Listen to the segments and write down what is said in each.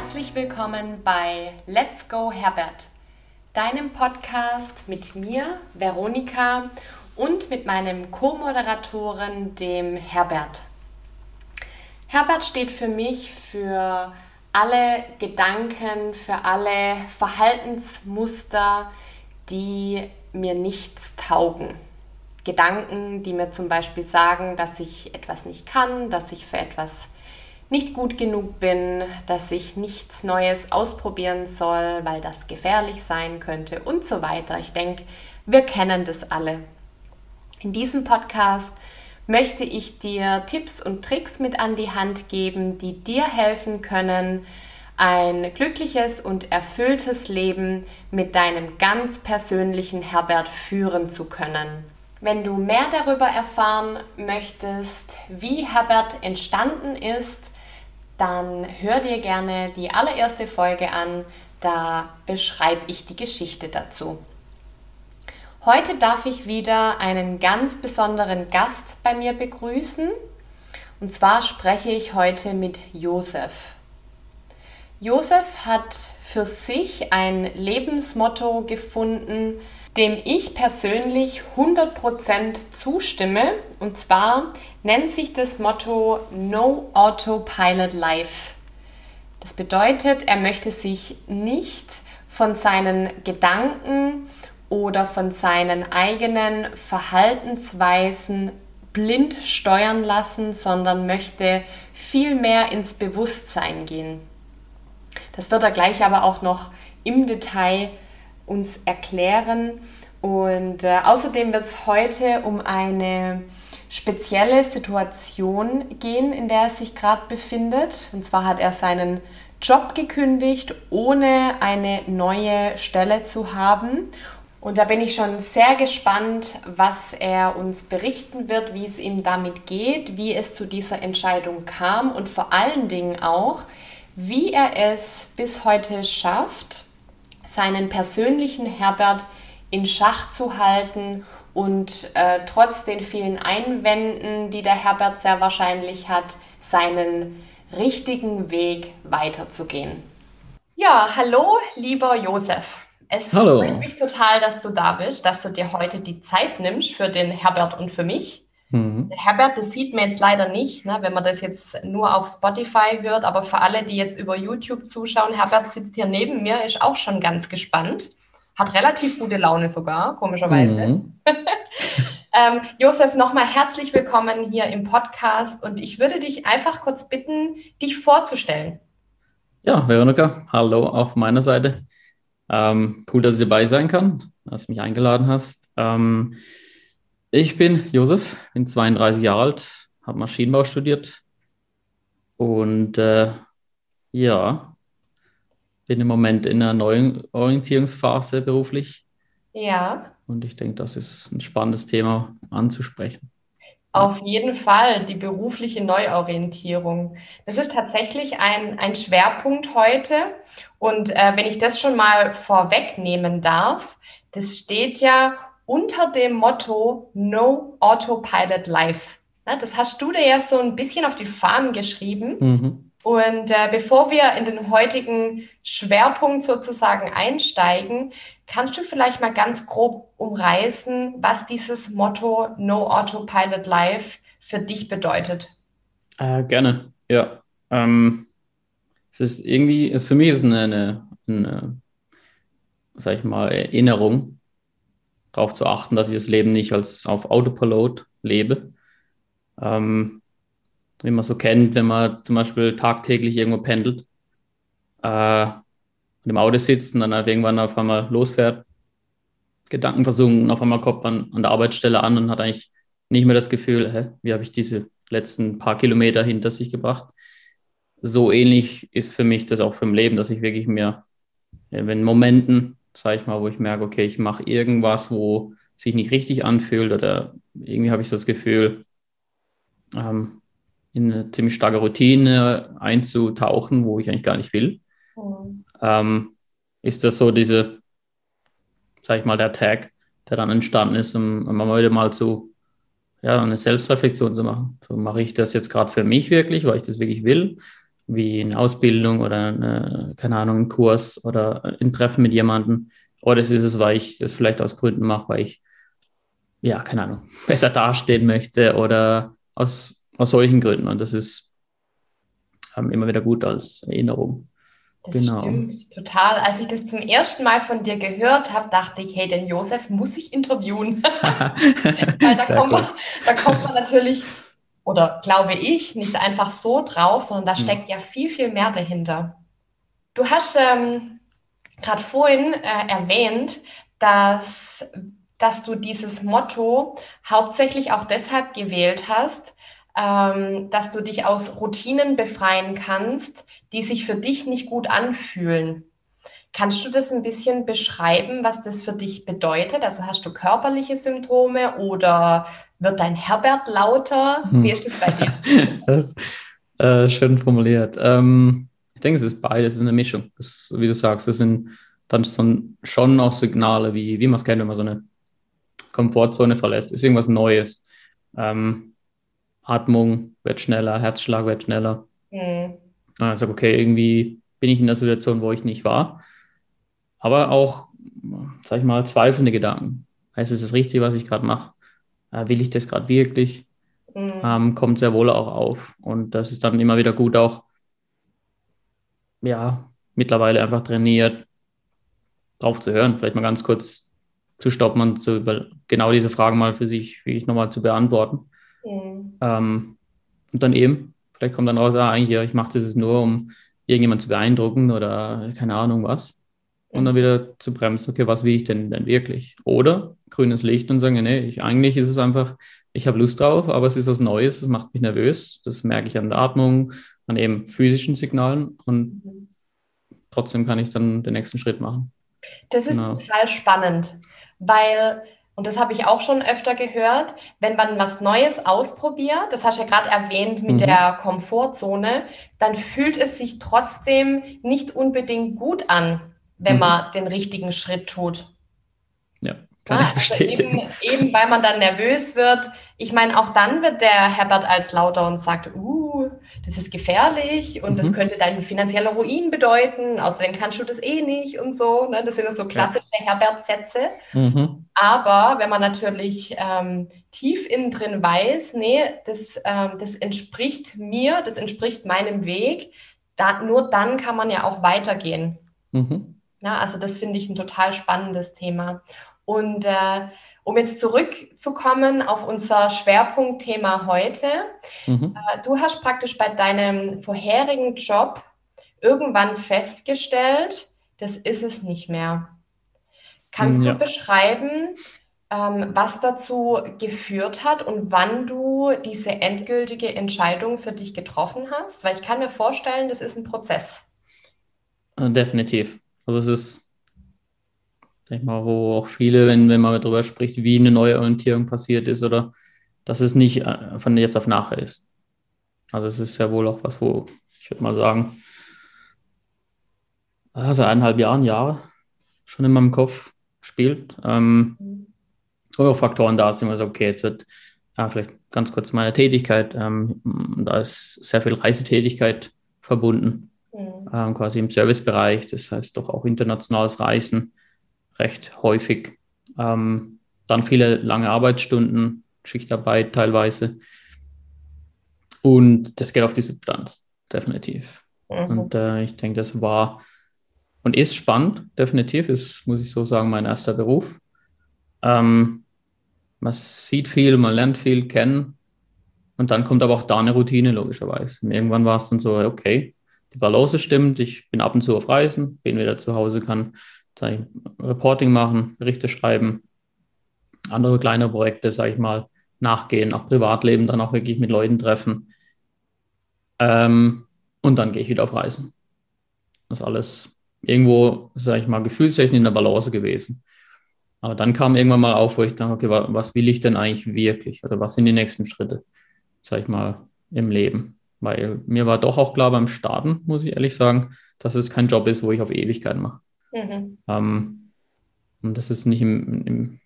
Herzlich willkommen bei Let's Go Herbert, deinem Podcast mit mir, Veronika, und mit meinem Co-Moderatoren, dem Herbert. Herbert steht für mich für alle Gedanken, für alle Verhaltensmuster, die mir nichts taugen. Gedanken, die mir zum Beispiel sagen, dass ich etwas nicht kann, dass ich für etwas nicht gut genug bin, dass ich nichts Neues ausprobieren soll, weil das gefährlich sein könnte und so weiter. Ich denke, wir kennen das alle. In diesem Podcast möchte ich dir Tipps und Tricks mit an die Hand geben, die dir helfen können, ein glückliches und erfülltes Leben mit deinem ganz persönlichen Herbert führen zu können. Wenn du mehr darüber erfahren möchtest, wie Herbert entstanden ist, dann hör dir gerne die allererste Folge an, da beschreibe ich die Geschichte dazu. Heute darf ich wieder einen ganz besonderen Gast bei mir begrüßen. Und zwar spreche ich heute mit Josef. Josef hat für sich ein Lebensmotto gefunden, dem ich persönlich 100% zustimme. Und zwar nennt sich das Motto No Autopilot Life. Das bedeutet, er möchte sich nicht von seinen Gedanken oder von seinen eigenen Verhaltensweisen blind steuern lassen, sondern möchte viel mehr ins Bewusstsein gehen. Das wird er gleich aber auch noch im Detail uns erklären. Und äh, außerdem wird es heute um eine spezielle Situation gehen, in der er sich gerade befindet. Und zwar hat er seinen Job gekündigt, ohne eine neue Stelle zu haben. Und da bin ich schon sehr gespannt, was er uns berichten wird, wie es ihm damit geht, wie es zu dieser Entscheidung kam und vor allen Dingen auch, wie er es bis heute schafft, seinen persönlichen Herbert in Schach zu halten und äh, trotz den vielen Einwänden, die der Herbert sehr wahrscheinlich hat, seinen richtigen Weg weiterzugehen. Ja, hallo, lieber Josef. Es Hallo. freut mich total, dass du da bist, dass du dir heute die Zeit nimmst für den Herbert und für mich. Mhm. Herbert, das sieht man jetzt leider nicht, ne, wenn man das jetzt nur auf Spotify hört, aber für alle, die jetzt über YouTube zuschauen, Herbert sitzt hier neben mir, ist auch schon ganz gespannt, hat relativ gute Laune sogar, komischerweise. Mhm. ähm, Josef, nochmal herzlich willkommen hier im Podcast und ich würde dich einfach kurz bitten, dich vorzustellen. Ja, Veronika, hallo auf meiner Seite. Ähm, cool, dass ich dabei sein kann, dass du mich eingeladen hast. Ähm, ich bin Josef, bin 32 Jahre alt, habe Maschinenbau studiert und äh, ja, bin im Moment in einer neuen Orientierungsphase beruflich. Ja. Und ich denke, das ist ein spannendes Thema anzusprechen. Auf jeden Fall die berufliche Neuorientierung. Das ist tatsächlich ein, ein Schwerpunkt heute. Und äh, wenn ich das schon mal vorwegnehmen darf, das steht ja unter dem Motto No Autopilot Life. Das hast du dir ja so ein bisschen auf die Fahnen geschrieben. Mhm. Und äh, bevor wir in den heutigen Schwerpunkt sozusagen einsteigen, kannst du vielleicht mal ganz grob umreißen, was dieses Motto No Autopilot Life für dich bedeutet? Äh, gerne, ja. Ähm, es ist irgendwie, es für mich ist eine, eine, eine sag ich mal, Erinnerung, darauf zu achten, dass ich das Leben nicht als auf Autopilot lebe. Ähm, wie man so kennt, wenn man zum Beispiel tagtäglich irgendwo pendelt, äh, im Auto sitzt und dann halt irgendwann auf einmal losfährt, Gedanken versunken, auf einmal kommt man an der Arbeitsstelle an und hat eigentlich nicht mehr das Gefühl, hä, wie habe ich diese letzten paar Kilometer hinter sich gebracht. So ähnlich ist für mich das auch für im Leben, dass ich wirklich mir, wenn Momenten, sage ich mal, wo ich merke, okay, ich mache irgendwas, wo sich nicht richtig anfühlt oder irgendwie habe ich das Gefühl, ähm, in eine ziemlich starke Routine einzutauchen, wo ich eigentlich gar nicht will. Mhm. Ähm, ist das so diese, sag ich mal, der Tag, der dann entstanden ist, um, um heute mal zu, ja, eine Selbstreflexion zu machen. So mache ich das jetzt gerade für mich wirklich, weil ich das wirklich will, wie eine Ausbildung oder eine, keine Ahnung, ein Kurs oder ein Treffen mit jemandem. Oder es ist es, weil ich das vielleicht aus Gründen mache, weil ich, ja, keine Ahnung, besser dastehen möchte oder aus, aus solchen Gründen. Und das ist ähm, immer wieder gut als Erinnerung. Das genau. stimmt total. Als ich das zum ersten Mal von dir gehört habe, dachte ich, hey, den Josef muss ich interviewen. Weil da kommt, man, da kommt man natürlich, oder glaube ich, nicht einfach so drauf, sondern da hm. steckt ja viel, viel mehr dahinter. Du hast ähm, gerade vorhin äh, erwähnt, dass, dass du dieses Motto hauptsächlich auch deshalb gewählt hast, ähm, dass du dich aus Routinen befreien kannst, die sich für dich nicht gut anfühlen. Kannst du das ein bisschen beschreiben, was das für dich bedeutet? Also hast du körperliche Symptome oder wird dein Herbert lauter? Hm. Wie ist das bei dir? das ist äh, schön formuliert. Ähm, ich denke, es ist beides, es ist eine Mischung. Das, wie du sagst, das sind dann schon auch Signale, wie, wie man es kennt, wenn man so eine Komfortzone verlässt. Ist irgendwas Neues. Ähm, Atmung wird schneller, Herzschlag wird schneller. Mhm. Ich sage, okay, irgendwie bin ich in der Situation, wo ich nicht war. Aber auch, sag ich mal, zweifelnde Gedanken. Heißt es das richtig, was ich gerade mache? Äh, will ich das gerade wirklich? Mhm. Ähm, kommt sehr wohl auch auf. Und das ist dann immer wieder gut auch, ja, mittlerweile einfach trainiert, drauf zu hören. Vielleicht mal ganz kurz zu stoppen und zu über genau diese Fragen mal für sich, wie ich nochmal zu beantworten. Mhm. Ähm, und dann eben Vielleicht kommt dann raus, ah, eigentlich, ja, ich mache das nur, um irgendjemand zu beeindrucken oder keine Ahnung was. Und dann wieder zu bremsen, okay, was will ich denn denn wirklich? Oder grünes Licht und sagen, nee, ich, eigentlich ist es einfach, ich habe Lust drauf, aber es ist was Neues, es macht mich nervös. Das merke ich an der Atmung, an eben physischen Signalen und trotzdem kann ich dann den nächsten Schritt machen. Das ist genau. total spannend, weil und das habe ich auch schon öfter gehört, wenn man was Neues ausprobiert, das hast du ja gerade erwähnt mit mhm. der Komfortzone, dann fühlt es sich trotzdem nicht unbedingt gut an, wenn mhm. man den richtigen Schritt tut. Ja. Kann ja, ich also eben, eben, weil man dann nervös wird. Ich meine, auch dann wird der Herbert als lauter und sagt, uh, das ist gefährlich und mhm. das könnte deinen finanzieller Ruin bedeuten. Außerdem kannst du das eh nicht und so. Ne? Das sind so klassische ja. Herbert-Sätze. Mhm. Aber wenn man natürlich ähm, tief innen drin weiß, nee, das, ähm, das entspricht mir, das entspricht meinem Weg, da, nur dann kann man ja auch weitergehen. Mhm. Ja, also das finde ich ein total spannendes Thema. Und äh, um jetzt zurückzukommen auf unser Schwerpunktthema heute, mhm. äh, du hast praktisch bei deinem vorherigen Job irgendwann festgestellt, das ist es nicht mehr. Kannst ja. du beschreiben, ähm, was dazu geführt hat und wann du diese endgültige Entscheidung für dich getroffen hast? Weil ich kann mir vorstellen, das ist ein Prozess. Äh, definitiv. Also es ist sag ich mal, wo auch viele, wenn, wenn man darüber spricht, wie eine neue Orientierung passiert ist oder dass es nicht äh, von jetzt auf nachher ist. Also es ist ja wohl auch was, wo ich würde mal sagen, also eineinhalb Jahren, Jahre schon in meinem Kopf spielt. Ähm, und auch Faktoren da sind, also okay, jetzt wird ja, vielleicht ganz kurz meine Tätigkeit, ähm, da ist sehr viel Reisetätigkeit verbunden, mhm. ähm, quasi im Servicebereich, das heißt doch auch internationales Reisen recht häufig. Ähm, dann viele lange Arbeitsstunden, Schichtarbeit teilweise. Und das geht auf die Substanz, definitiv. Mhm. Und äh, ich denke, das war und ist spannend, definitiv. Ist, muss ich so sagen, mein erster Beruf. Ähm, man sieht viel, man lernt viel kennen. Und dann kommt aber auch da eine Routine, logischerweise. Und irgendwann war es dann so, okay, die Balance stimmt, ich bin ab und zu auf Reisen, bin wieder zu Hause, kann Reporting machen, Berichte schreiben, andere kleine Projekte, sage ich mal, nachgehen, auch Privatleben, dann auch wirklich mit Leuten treffen. Ähm, und dann gehe ich wieder auf Reisen. Das ist alles irgendwo, sage ich mal, gefühlstechnisch in der Balance gewesen. Aber dann kam irgendwann mal auf, wo ich dachte, okay, was will ich denn eigentlich wirklich? Oder was sind die nächsten Schritte, sage ich mal, im Leben? Weil mir war doch auch klar beim Starten, muss ich ehrlich sagen, dass es kein Job ist, wo ich auf Ewigkeit mache. Mhm. Ähm, und das ist nicht im, im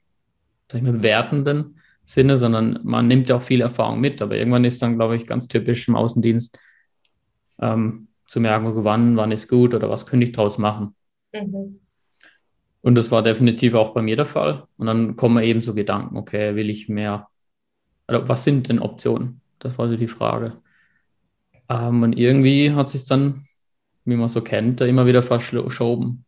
sag ich mal, wertenden Sinne, sondern man nimmt ja auch viel Erfahrung mit. Aber irgendwann ist dann, glaube ich, ganz typisch im Außendienst, ähm, zu merken, wann, wann ist gut oder was könnte ich daraus machen. Mhm. Und das war definitiv auch bei mir der Fall. Und dann kommen eben so Gedanken, okay, will ich mehr? Oder was sind denn Optionen? Das war so die Frage. Ähm, und irgendwie hat sich dann, wie man so kennt, immer wieder verschoben.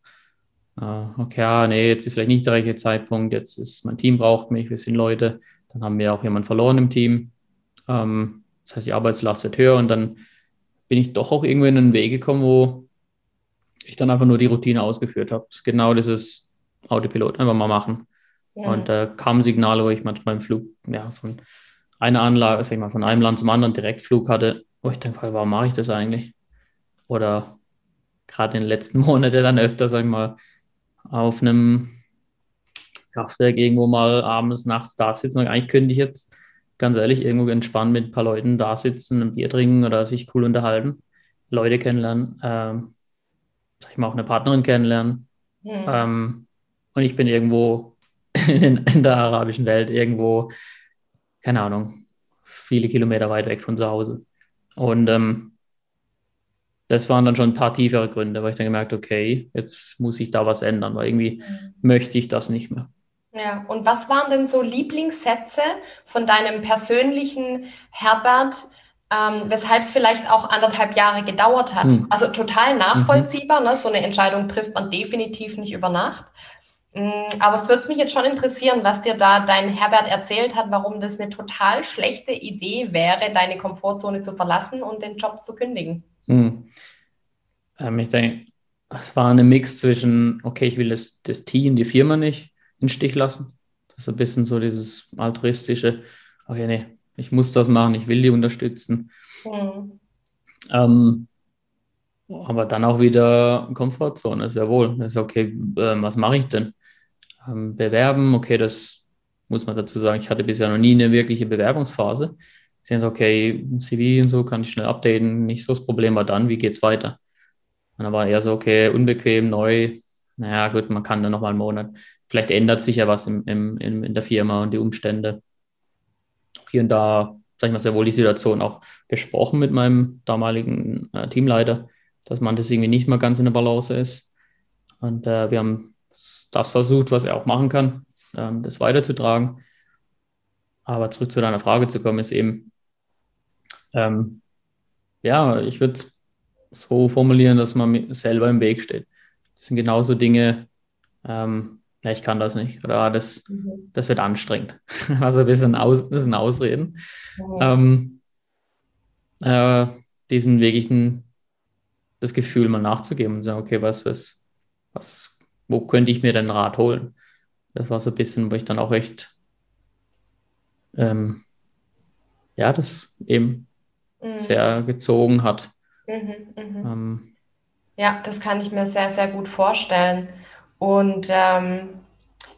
Äh, okay, ja, nee, jetzt ist vielleicht nicht der richtige Zeitpunkt, jetzt ist mein Team braucht mich, wir sind Leute. Dann haben wir auch jemanden verloren im Team. Ähm, das heißt, die Arbeitslast wird höher und dann bin ich doch auch irgendwo in einen Weg gekommen, wo ich dann einfach nur die Routine ausgeführt habe. Das ist genau dieses Autopilot, einfach mal machen. Ja. Und da äh, kamen Signale, wo ich manchmal im Flug, ja, von einer Anlage, sag ich mal, von einem Land zum anderen Direktflug hatte, wo ich denke, warum mache ich das eigentlich? Oder gerade in den letzten Monaten dann öfter, sag ich mal, auf einem Kraftwerk irgendwo mal abends, nachts da sitzen. Und eigentlich könnte ich jetzt ganz ehrlich irgendwo entspannt mit ein paar Leuten da sitzen, ein Bier trinken oder sich cool unterhalten, Leute kennenlernen, ähm, sag ich mal, auch eine Partnerin kennenlernen. Ja. Ähm, und ich bin irgendwo in, in, der arabischen Welt, irgendwo, keine Ahnung, viele Kilometer weit weg von zu Hause. Und ähm, das waren dann schon ein paar tiefere Gründe, weil ich dann gemerkt okay, jetzt muss ich da was ändern, weil irgendwie mhm. möchte ich das nicht mehr. Ja, und was waren denn so Lieblingssätze von deinem persönlichen Herbert, ähm, weshalb es vielleicht auch anderthalb Jahre gedauert hat? Mhm. Also total nachvollziehbar, mhm. ne? so eine Entscheidung trifft man definitiv nicht über Nacht. Mm, aber es würde mich jetzt schon interessieren, was dir da dein Herbert erzählt hat, warum das eine total schlechte Idee wäre, deine Komfortzone zu verlassen und den Job zu kündigen. Mhm. Ähm, ich denke, es war ein Mix zwischen, okay, ich will das, das Team, die Firma nicht in Stich lassen. Das ist ein bisschen so dieses altruistische, okay, nee, ich muss das machen, ich will die unterstützen. Mhm. Ähm, aber dann auch wieder Komfortzone, sehr wohl. Das ist okay, äh, was mache ich denn? Ähm, bewerben, okay, das muss man dazu sagen, ich hatte bisher noch nie eine wirkliche Bewerbungsphase. Ich denke, okay, CV und so kann ich schnell updaten, nicht so das Problem, aber dann, wie geht es weiter? Und dann war eher so, okay, unbequem, neu, naja, gut, man kann dann nochmal einen Monat vielleicht ändert sich ja was im, im, in, in der Firma und die Umstände. Hier und da, sag ich mal, sehr wohl die Situation auch besprochen mit meinem damaligen äh, Teamleiter, dass man das irgendwie nicht mehr ganz in der Balance ist. Und äh, wir haben das versucht, was er auch machen kann, ähm, das weiterzutragen. Aber zurück zu deiner Frage zu kommen, ist eben, ähm, ja, ich würde es so formulieren, dass man selber im Weg steht. Das sind genauso Dinge, ähm, ja, ich kann das nicht oder ah, das, mhm. das wird anstrengend. Also ein bisschen, aus, bisschen Ausreden. Ähm, äh, diesen wirklichen, das Gefühl mal nachzugeben und sagen, okay, was, was, was, wo könnte ich mir denn Rat holen? Das war so ein bisschen, wo ich dann auch echt, ähm, ja, das eben mhm. sehr gezogen hat. Mhm, mhm. ähm, ja, das kann ich mir sehr, sehr gut vorstellen. Und ähm,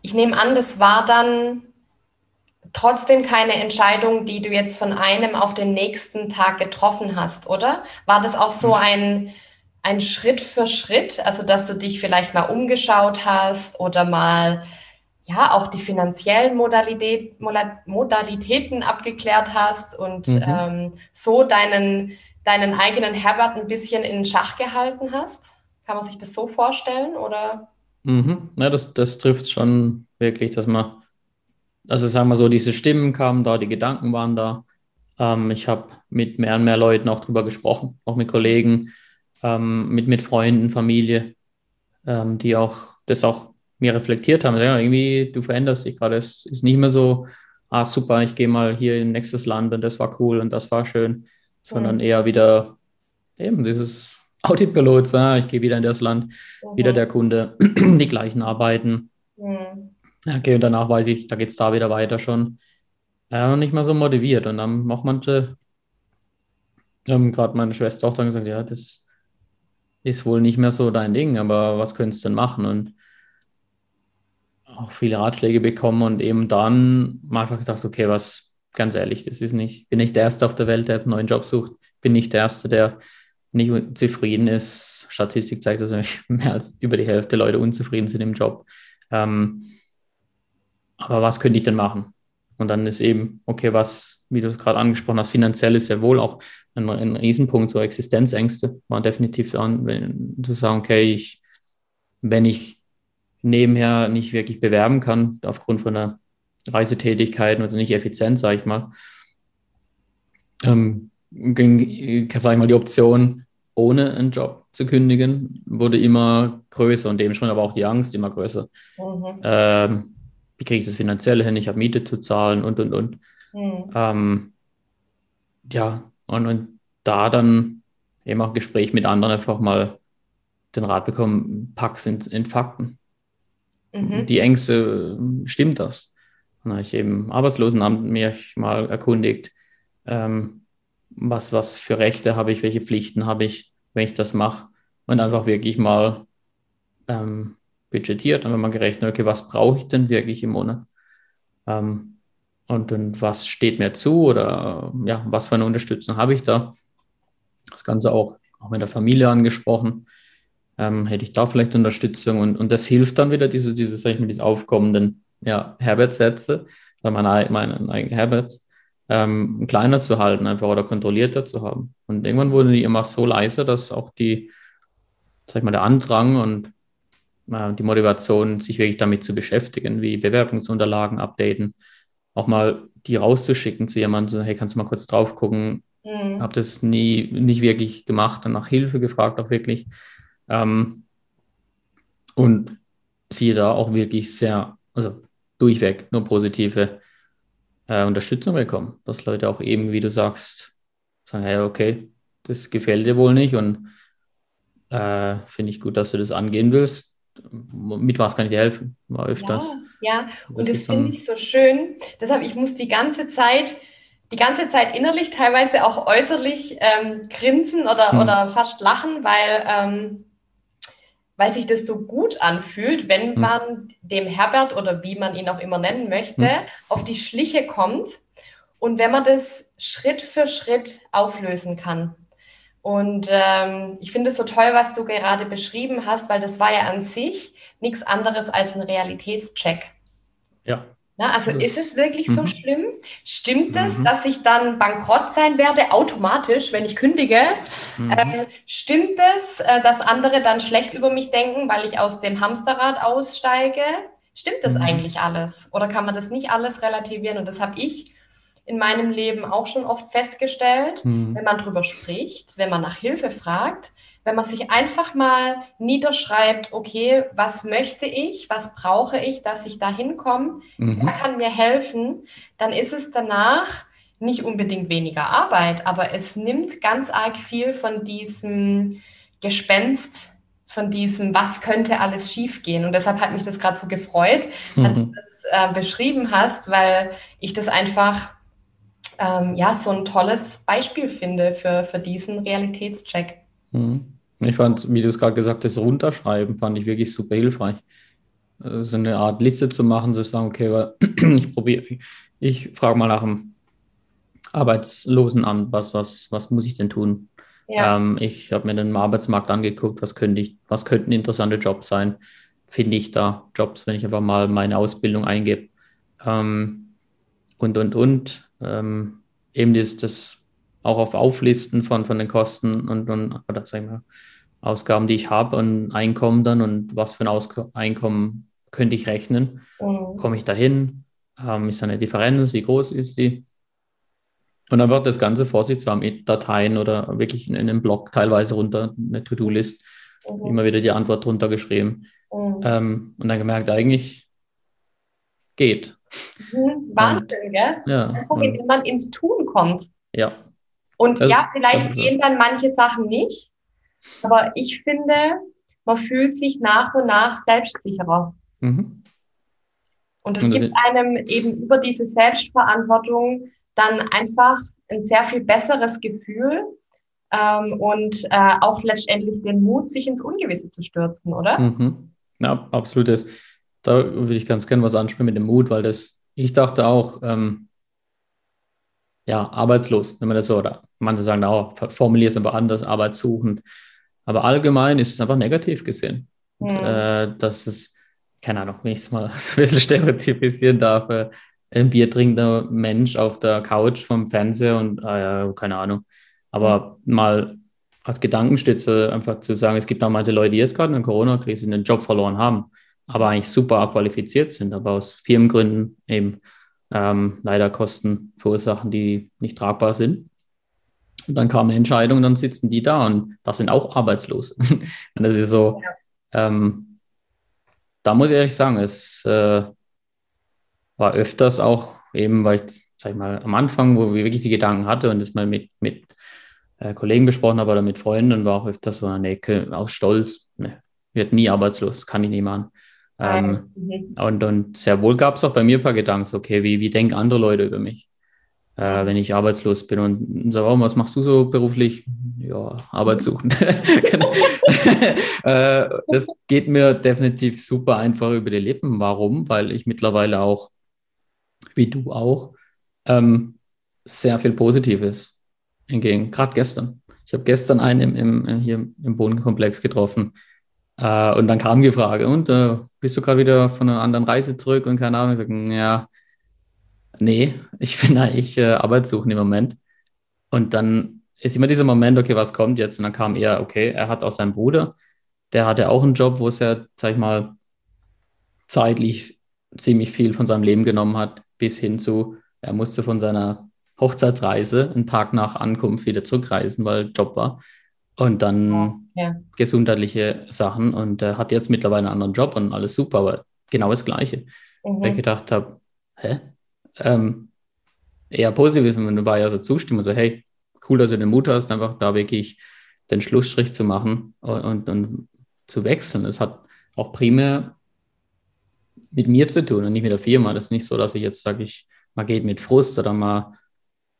ich nehme an, das war dann trotzdem keine Entscheidung, die du jetzt von einem auf den nächsten Tag getroffen hast, oder? War das auch so mhm. ein, ein Schritt für Schritt, also dass du dich vielleicht mal umgeschaut hast oder mal ja auch die finanziellen Modalität, Modalitäten abgeklärt hast und mhm. ähm, so deinen, deinen eigenen Herbert ein bisschen in Schach gehalten hast? Kann man sich das so vorstellen oder? Mhm. Ja, das, das trifft schon wirklich, dass man, also sagen wir so, diese Stimmen kamen da, die Gedanken waren da. Ähm, ich habe mit mehr und mehr Leuten auch drüber gesprochen, auch mit Kollegen, ähm, mit, mit Freunden, Familie, ähm, die auch das auch mir reflektiert haben. Ja, irgendwie, du veränderst dich gerade. Es ist nicht mehr so, ah, super, ich gehe mal hier in nächstes Land und das war cool und das war schön, sondern eher wieder eben dieses Autopilot, ja, ich gehe wieder in das Land, mhm. wieder der Kunde, die gleichen Arbeiten. Mhm. Okay, und danach weiß ich, da geht es da wieder weiter schon. Ja, nicht mal so motiviert. Und dann auch manche, ähm, gerade meine Schwester auch dann gesagt, ja, das ist wohl nicht mehr so dein Ding, aber was könntest du denn machen? Und auch viele Ratschläge bekommen und eben dann mal einfach gedacht, okay, was, ganz ehrlich, das ist nicht, bin nicht der Erste auf der Welt, der jetzt einen neuen Job sucht, bin nicht der Erste, der nicht zufrieden ist. Statistik zeigt, dass mehr als über die Hälfte Leute unzufrieden sind im Job. Ähm, aber was könnte ich denn machen? Und dann ist eben, okay, was, wie du es gerade angesprochen hast, finanziell ist ja wohl auch ein, ein Riesenpunkt, so Existenzängste waren definitiv an, wenn zu sagen, okay, ich, wenn ich nebenher nicht wirklich bewerben kann, aufgrund von der Reisetätigkeit, also nicht effizient, sage ich mal, ähm, ging, sage ich mal, die Option, ohne einen Job zu kündigen, wurde immer größer und dementsprechend aber auch die Angst immer größer. Mhm. Ähm, wie kriege ich das finanziell hin? Ich habe Miete zu zahlen und, und, und. Mhm. Ähm, ja, und, und da dann eben auch Gespräch mit anderen einfach mal den Rat bekommen, pack's in, in Fakten. Mhm. Die Ängste, stimmt das? Dann habe ich eben Arbeitslosenamt mich mal erkundigt, ähm, was, was für Rechte habe ich, welche Pflichten habe ich, wenn ich das mache. Und einfach wirklich mal ähm, budgetiert, dann haben wir gerechnet, okay, was brauche ich denn wirklich im Monat? Ähm, und dann was steht mir zu oder ja, was für eine Unterstützung habe ich da? Das Ganze auch, auch mit der Familie angesprochen. Ähm, hätte ich da vielleicht Unterstützung und, und das hilft dann wieder, diese, diese, sag ich mal, diese aufkommenden ja, Herbert-Sätze, also meine, meine eigenen Herberts, ähm, kleiner zu halten einfach oder kontrollierter zu haben. Und irgendwann wurden die immer so leise, dass auch die, sag ich mal, der Andrang und äh, die Motivation, sich wirklich damit zu beschäftigen, wie Bewerbungsunterlagen updaten, auch mal die rauszuschicken zu jemandem, so, hey, kannst du mal kurz drauf gucken? Mhm. Habe das nie, nicht wirklich gemacht und nach Hilfe gefragt, auch wirklich. Ähm, und siehe da auch wirklich sehr, also durchweg nur positive äh, Unterstützung bekommen. Dass Leute auch eben, wie du sagst, sagen, hey, okay, das gefällt dir wohl nicht und äh, finde ich gut, dass du das angehen willst. Mit was kann ich dir helfen? War öfters. Ja, ja. und das, das finde ich so schön. Deshalb, ich muss die ganze Zeit, die ganze Zeit innerlich, teilweise auch äußerlich ähm, grinsen oder, hm. oder fast lachen, weil ähm, weil sich das so gut anfühlt, wenn hm. man dem Herbert oder wie man ihn auch immer nennen möchte, hm. auf die Schliche kommt und wenn man das Schritt für Schritt auflösen kann. Und ähm, ich finde es so toll, was du gerade beschrieben hast, weil das war ja an sich nichts anderes als ein Realitätscheck. Ja. Na, also ist es wirklich mhm. so schlimm? Stimmt es, mhm. dass ich dann bankrott sein werde, automatisch, wenn ich kündige? Mhm. Äh, stimmt es, äh, dass andere dann schlecht über mich denken, weil ich aus dem Hamsterrad aussteige? Stimmt das mhm. eigentlich alles? Oder kann man das nicht alles relativieren? Und das habe ich in meinem Leben auch schon oft festgestellt, mhm. wenn man darüber spricht, wenn man nach Hilfe fragt, wenn man sich einfach mal niederschreibt, okay, was möchte ich, was brauche ich, dass ich da hinkomme, mhm. wer kann mir helfen, dann ist es danach nicht unbedingt weniger Arbeit, aber es nimmt ganz arg viel von diesem Gespenst, von diesem, was könnte alles schiefgehen. Und deshalb hat mich das gerade so gefreut, mhm. als du das äh, beschrieben hast, weil ich das einfach ähm, ja so ein tolles Beispiel finde für, für diesen Realitätscheck. Mhm. Ich fand, wie du es gerade gesagt hast, runterschreiben fand ich wirklich super hilfreich. Äh, so eine Art Liste zu machen, zu sagen, okay, ich probiere, ich frage mal nach dem Arbeitslosenamt, was, was, was muss ich denn tun? Ja. Ähm, ich habe mir den Arbeitsmarkt angeguckt, was könnte ich, was könnten interessante Jobs sein? Finde ich da Jobs, wenn ich einfach mal meine Ausbildung eingebe? Ähm, und, und, und. Ähm, eben das, das auch auf Auflisten von, von den Kosten und, und oder sag ich mal, Ausgaben, die ich habe und Einkommen dann und was für ein Aus Einkommen könnte ich rechnen. Mhm. Komme ich dahin? Ähm, ist da eine Differenz? Wie groß ist die? Und dann wird das Ganze vor sich zwar mit Dateien oder wirklich in, in einem Blog teilweise runter, eine To-Do-List, mhm. immer wieder die Antwort drunter geschrieben. Mhm. Ähm, und dann gemerkt, eigentlich geht. Mhm. Wahnsinn, gell? Ja, Einfach, wenn man ins Tun kommt. Ja, und das, ja, vielleicht gehen dann manche Sachen nicht, aber ich finde, man fühlt sich nach und nach selbstsicherer. Mhm. Und es gibt einem eben über diese Selbstverantwortung dann einfach ein sehr viel besseres Gefühl ähm, und äh, auch letztendlich den Mut, sich ins Ungewisse zu stürzen, oder? Mhm. Ja, absolut. Das, da würde ich ganz gerne was ansprechen mit dem Mut, weil das, ich dachte auch, ähm, ja, arbeitslos, wenn man das so, oder manche sagen auch, formuliere es aber anders, arbeitssuchend. Aber allgemein ist es einfach negativ gesehen. Mhm. Und, äh, dass es, keine Ahnung, wenn ich es mal so ein bisschen stereotypisieren darf, äh, ein Bier trinkender Mensch auf der Couch vom Fernseher und, ja, keine Ahnung. Aber mal als Gedankenstütze einfach zu sagen, es gibt auch manche Leute, die jetzt gerade in der Corona-Krise den Job verloren haben, aber eigentlich super qualifiziert sind, aber aus Firmengründen eben ähm, leider Kosten verursachen, die nicht tragbar sind. Und dann kam eine Entscheidung, dann sitzen die da und das sind auch arbeitslos. und das ist so, ja. ähm, da muss ich ehrlich sagen, es äh, war öfters auch eben, weil ich, sag ich mal, am Anfang, wo ich wirklich die Gedanken hatte und das mal mit, mit äh, Kollegen besprochen habe oder mit Freunden, war auch öfters so, nee, aus Stolz, ne, wird nie arbeitslos, kann ich nie machen. Ähm, mhm. und, und sehr wohl gab es auch bei mir ein paar Gedanken, okay, wie, wie denken andere Leute über mich, äh, wenn ich arbeitslos bin und so, oh, was machst du so beruflich? Ja, Arbeit suchen. äh, das geht mir definitiv super einfach über die Lippen. Warum? Weil ich mittlerweile auch, wie du auch, ähm, sehr viel Positives entgegen. Gerade gestern. Ich habe gestern einen im, im, hier im Bodenkomplex getroffen, äh, und dann kam die Frage, und äh, bist du gerade wieder von einer anderen Reise zurück und keine Ahnung? Ich sage, ja, nee, ich bin eigentlich äh, arbeitssuchend im Moment. Und dann ist immer dieser Moment, okay, was kommt jetzt? Und dann kam er, okay, er hat auch seinen Bruder, der hatte auch einen Job, wo es ja, sag ich mal, zeitlich ziemlich viel von seinem Leben genommen hat, bis hin zu, er musste von seiner Hochzeitsreise einen Tag nach Ankunft wieder zurückreisen, weil Job war. Und dann ja. gesundheitliche Sachen und er hat jetzt mittlerweile einen anderen Job und alles super, aber genau das Gleiche. Mhm. Weil ich gedacht habe, hä? Ähm, eher positiv, wenn du war ja so zustimmen, so hey, cool, dass du den Mut hast, einfach da wirklich den Schlussstrich zu machen und, und, und zu wechseln. Es hat auch primär mit mir zu tun und nicht mit der Firma. Das ist nicht so, dass ich jetzt sage, ich mal geht mit Frust oder mal,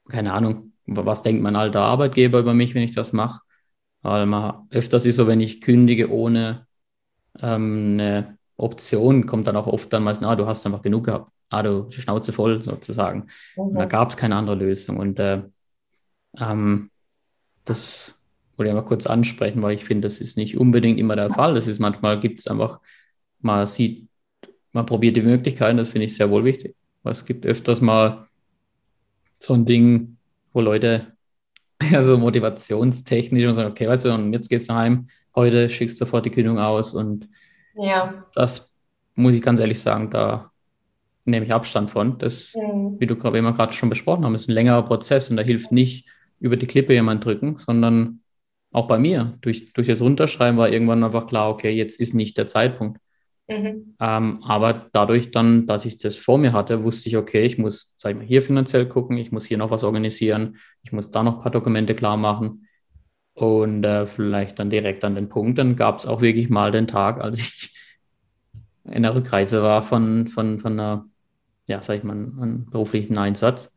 keine Ahnung, was denkt mein alter Arbeitgeber über mich, wenn ich das mache, weil man öfters ist so, wenn ich kündige ohne ähm, eine Option, kommt dann auch oft dann meistens, ah, du hast einfach genug gehabt. Ah, du Schnauze voll sozusagen. Mhm. Und da gab es keine andere Lösung. Und äh, ähm, das wollte ich mal kurz ansprechen, weil ich finde, das ist nicht unbedingt immer der Fall. Das ist manchmal gibt es einfach, man sieht, man probiert die Möglichkeiten, das finde ich sehr wohl wichtig. Weil es gibt öfters mal so ein Ding, wo Leute also motivationstechnisch und sagen, okay, weißt du, und jetzt gehst du heim, heute schickst du sofort die Kündigung aus und ja. das muss ich ganz ehrlich sagen, da nehme ich Abstand von. Das, mhm. wie du gerade immer gerade schon besprochen haben, ist ein längerer Prozess und da hilft nicht über die Klippe jemand drücken, sondern auch bei mir. Durch, durch das Runterschreiben war irgendwann einfach klar, okay, jetzt ist nicht der Zeitpunkt. Mhm. Ähm, aber dadurch dann, dass ich das vor mir hatte, wusste ich, okay, ich muss, sag ich mal, hier finanziell gucken, ich muss hier noch was organisieren, ich muss da noch ein paar Dokumente klar machen. Und äh, vielleicht dann direkt an den Punkt, dann gab es auch wirklich mal den Tag, als ich in der Rückreise war von, von, von einer, ja, sag ich mal, einem beruflichen Einsatz,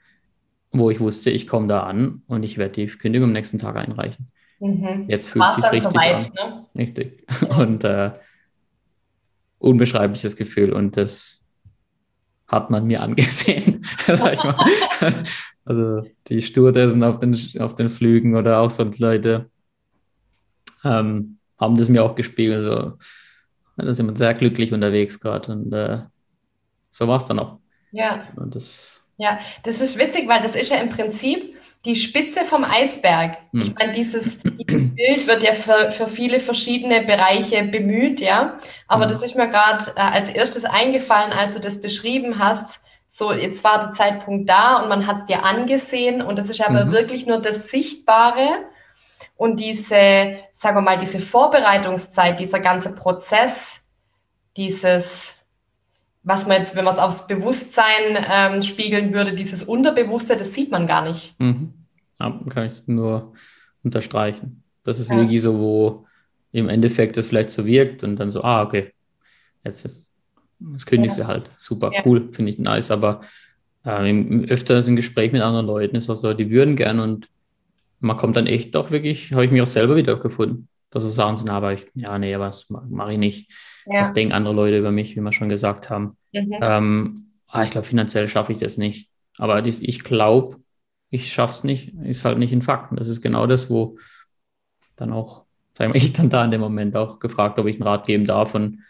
wo ich wusste, ich komme da an und ich werde die Kündigung am nächsten Tag einreichen. Mhm. Jetzt fühlt es sich richtig so weit, an. Ne? Richtig. Und äh, unbeschreibliches Gefühl und das hat man mir angesehen, sag ich mal. Also die Stewardessen auf den, auf den Flügen oder auch so Leute ähm, haben das mir auch gespiegelt. Also, da sind wir sehr glücklich unterwegs gerade und äh, so war es dann auch. Ja. Und das, ja, das ist witzig, weil das ist ja im Prinzip die Spitze vom Eisberg. Hm. Ich meine, dieses, dieses Bild wird ja für, für viele verschiedene Bereiche bemüht, ja. Aber hm. das ist mir gerade äh, als erstes eingefallen, als du das beschrieben hast. So, jetzt war der Zeitpunkt da und man hat es dir angesehen und das ist aber mhm. wirklich nur das Sichtbare und diese, sagen wir mal, diese Vorbereitungszeit, dieser ganze Prozess, dieses was man jetzt, wenn man es aufs Bewusstsein ähm, spiegeln würde, dieses Unterbewusste, das sieht man gar nicht. Mhm. Ja, kann ich nur unterstreichen. Das ist ja. wirklich so, wo im Endeffekt das vielleicht so wirkt und dann so, ah, okay, jetzt ist das kündigst ja. du halt. Super, ja. cool, finde ich nice, aber äh, öfters im Gespräch mit anderen Leuten ist auch so, die würden gern und man kommt dann echt doch wirklich, habe ich mich auch selber wieder gefunden, dass sie sagen, na, aber ich, ja, nee, aber das mache ich nicht. Ja. Was denken andere Leute über mich, wie wir schon gesagt haben. Mhm. Ähm, ah, ich glaube, finanziell schaffe ich das nicht. Aber dies, ich glaube, ich schaffe es nicht, ist halt nicht in Fakten. Das ist genau das, wo dann auch, sagen wir, ich dann da in dem Moment auch gefragt, ob ich einen Rat geben darf. Und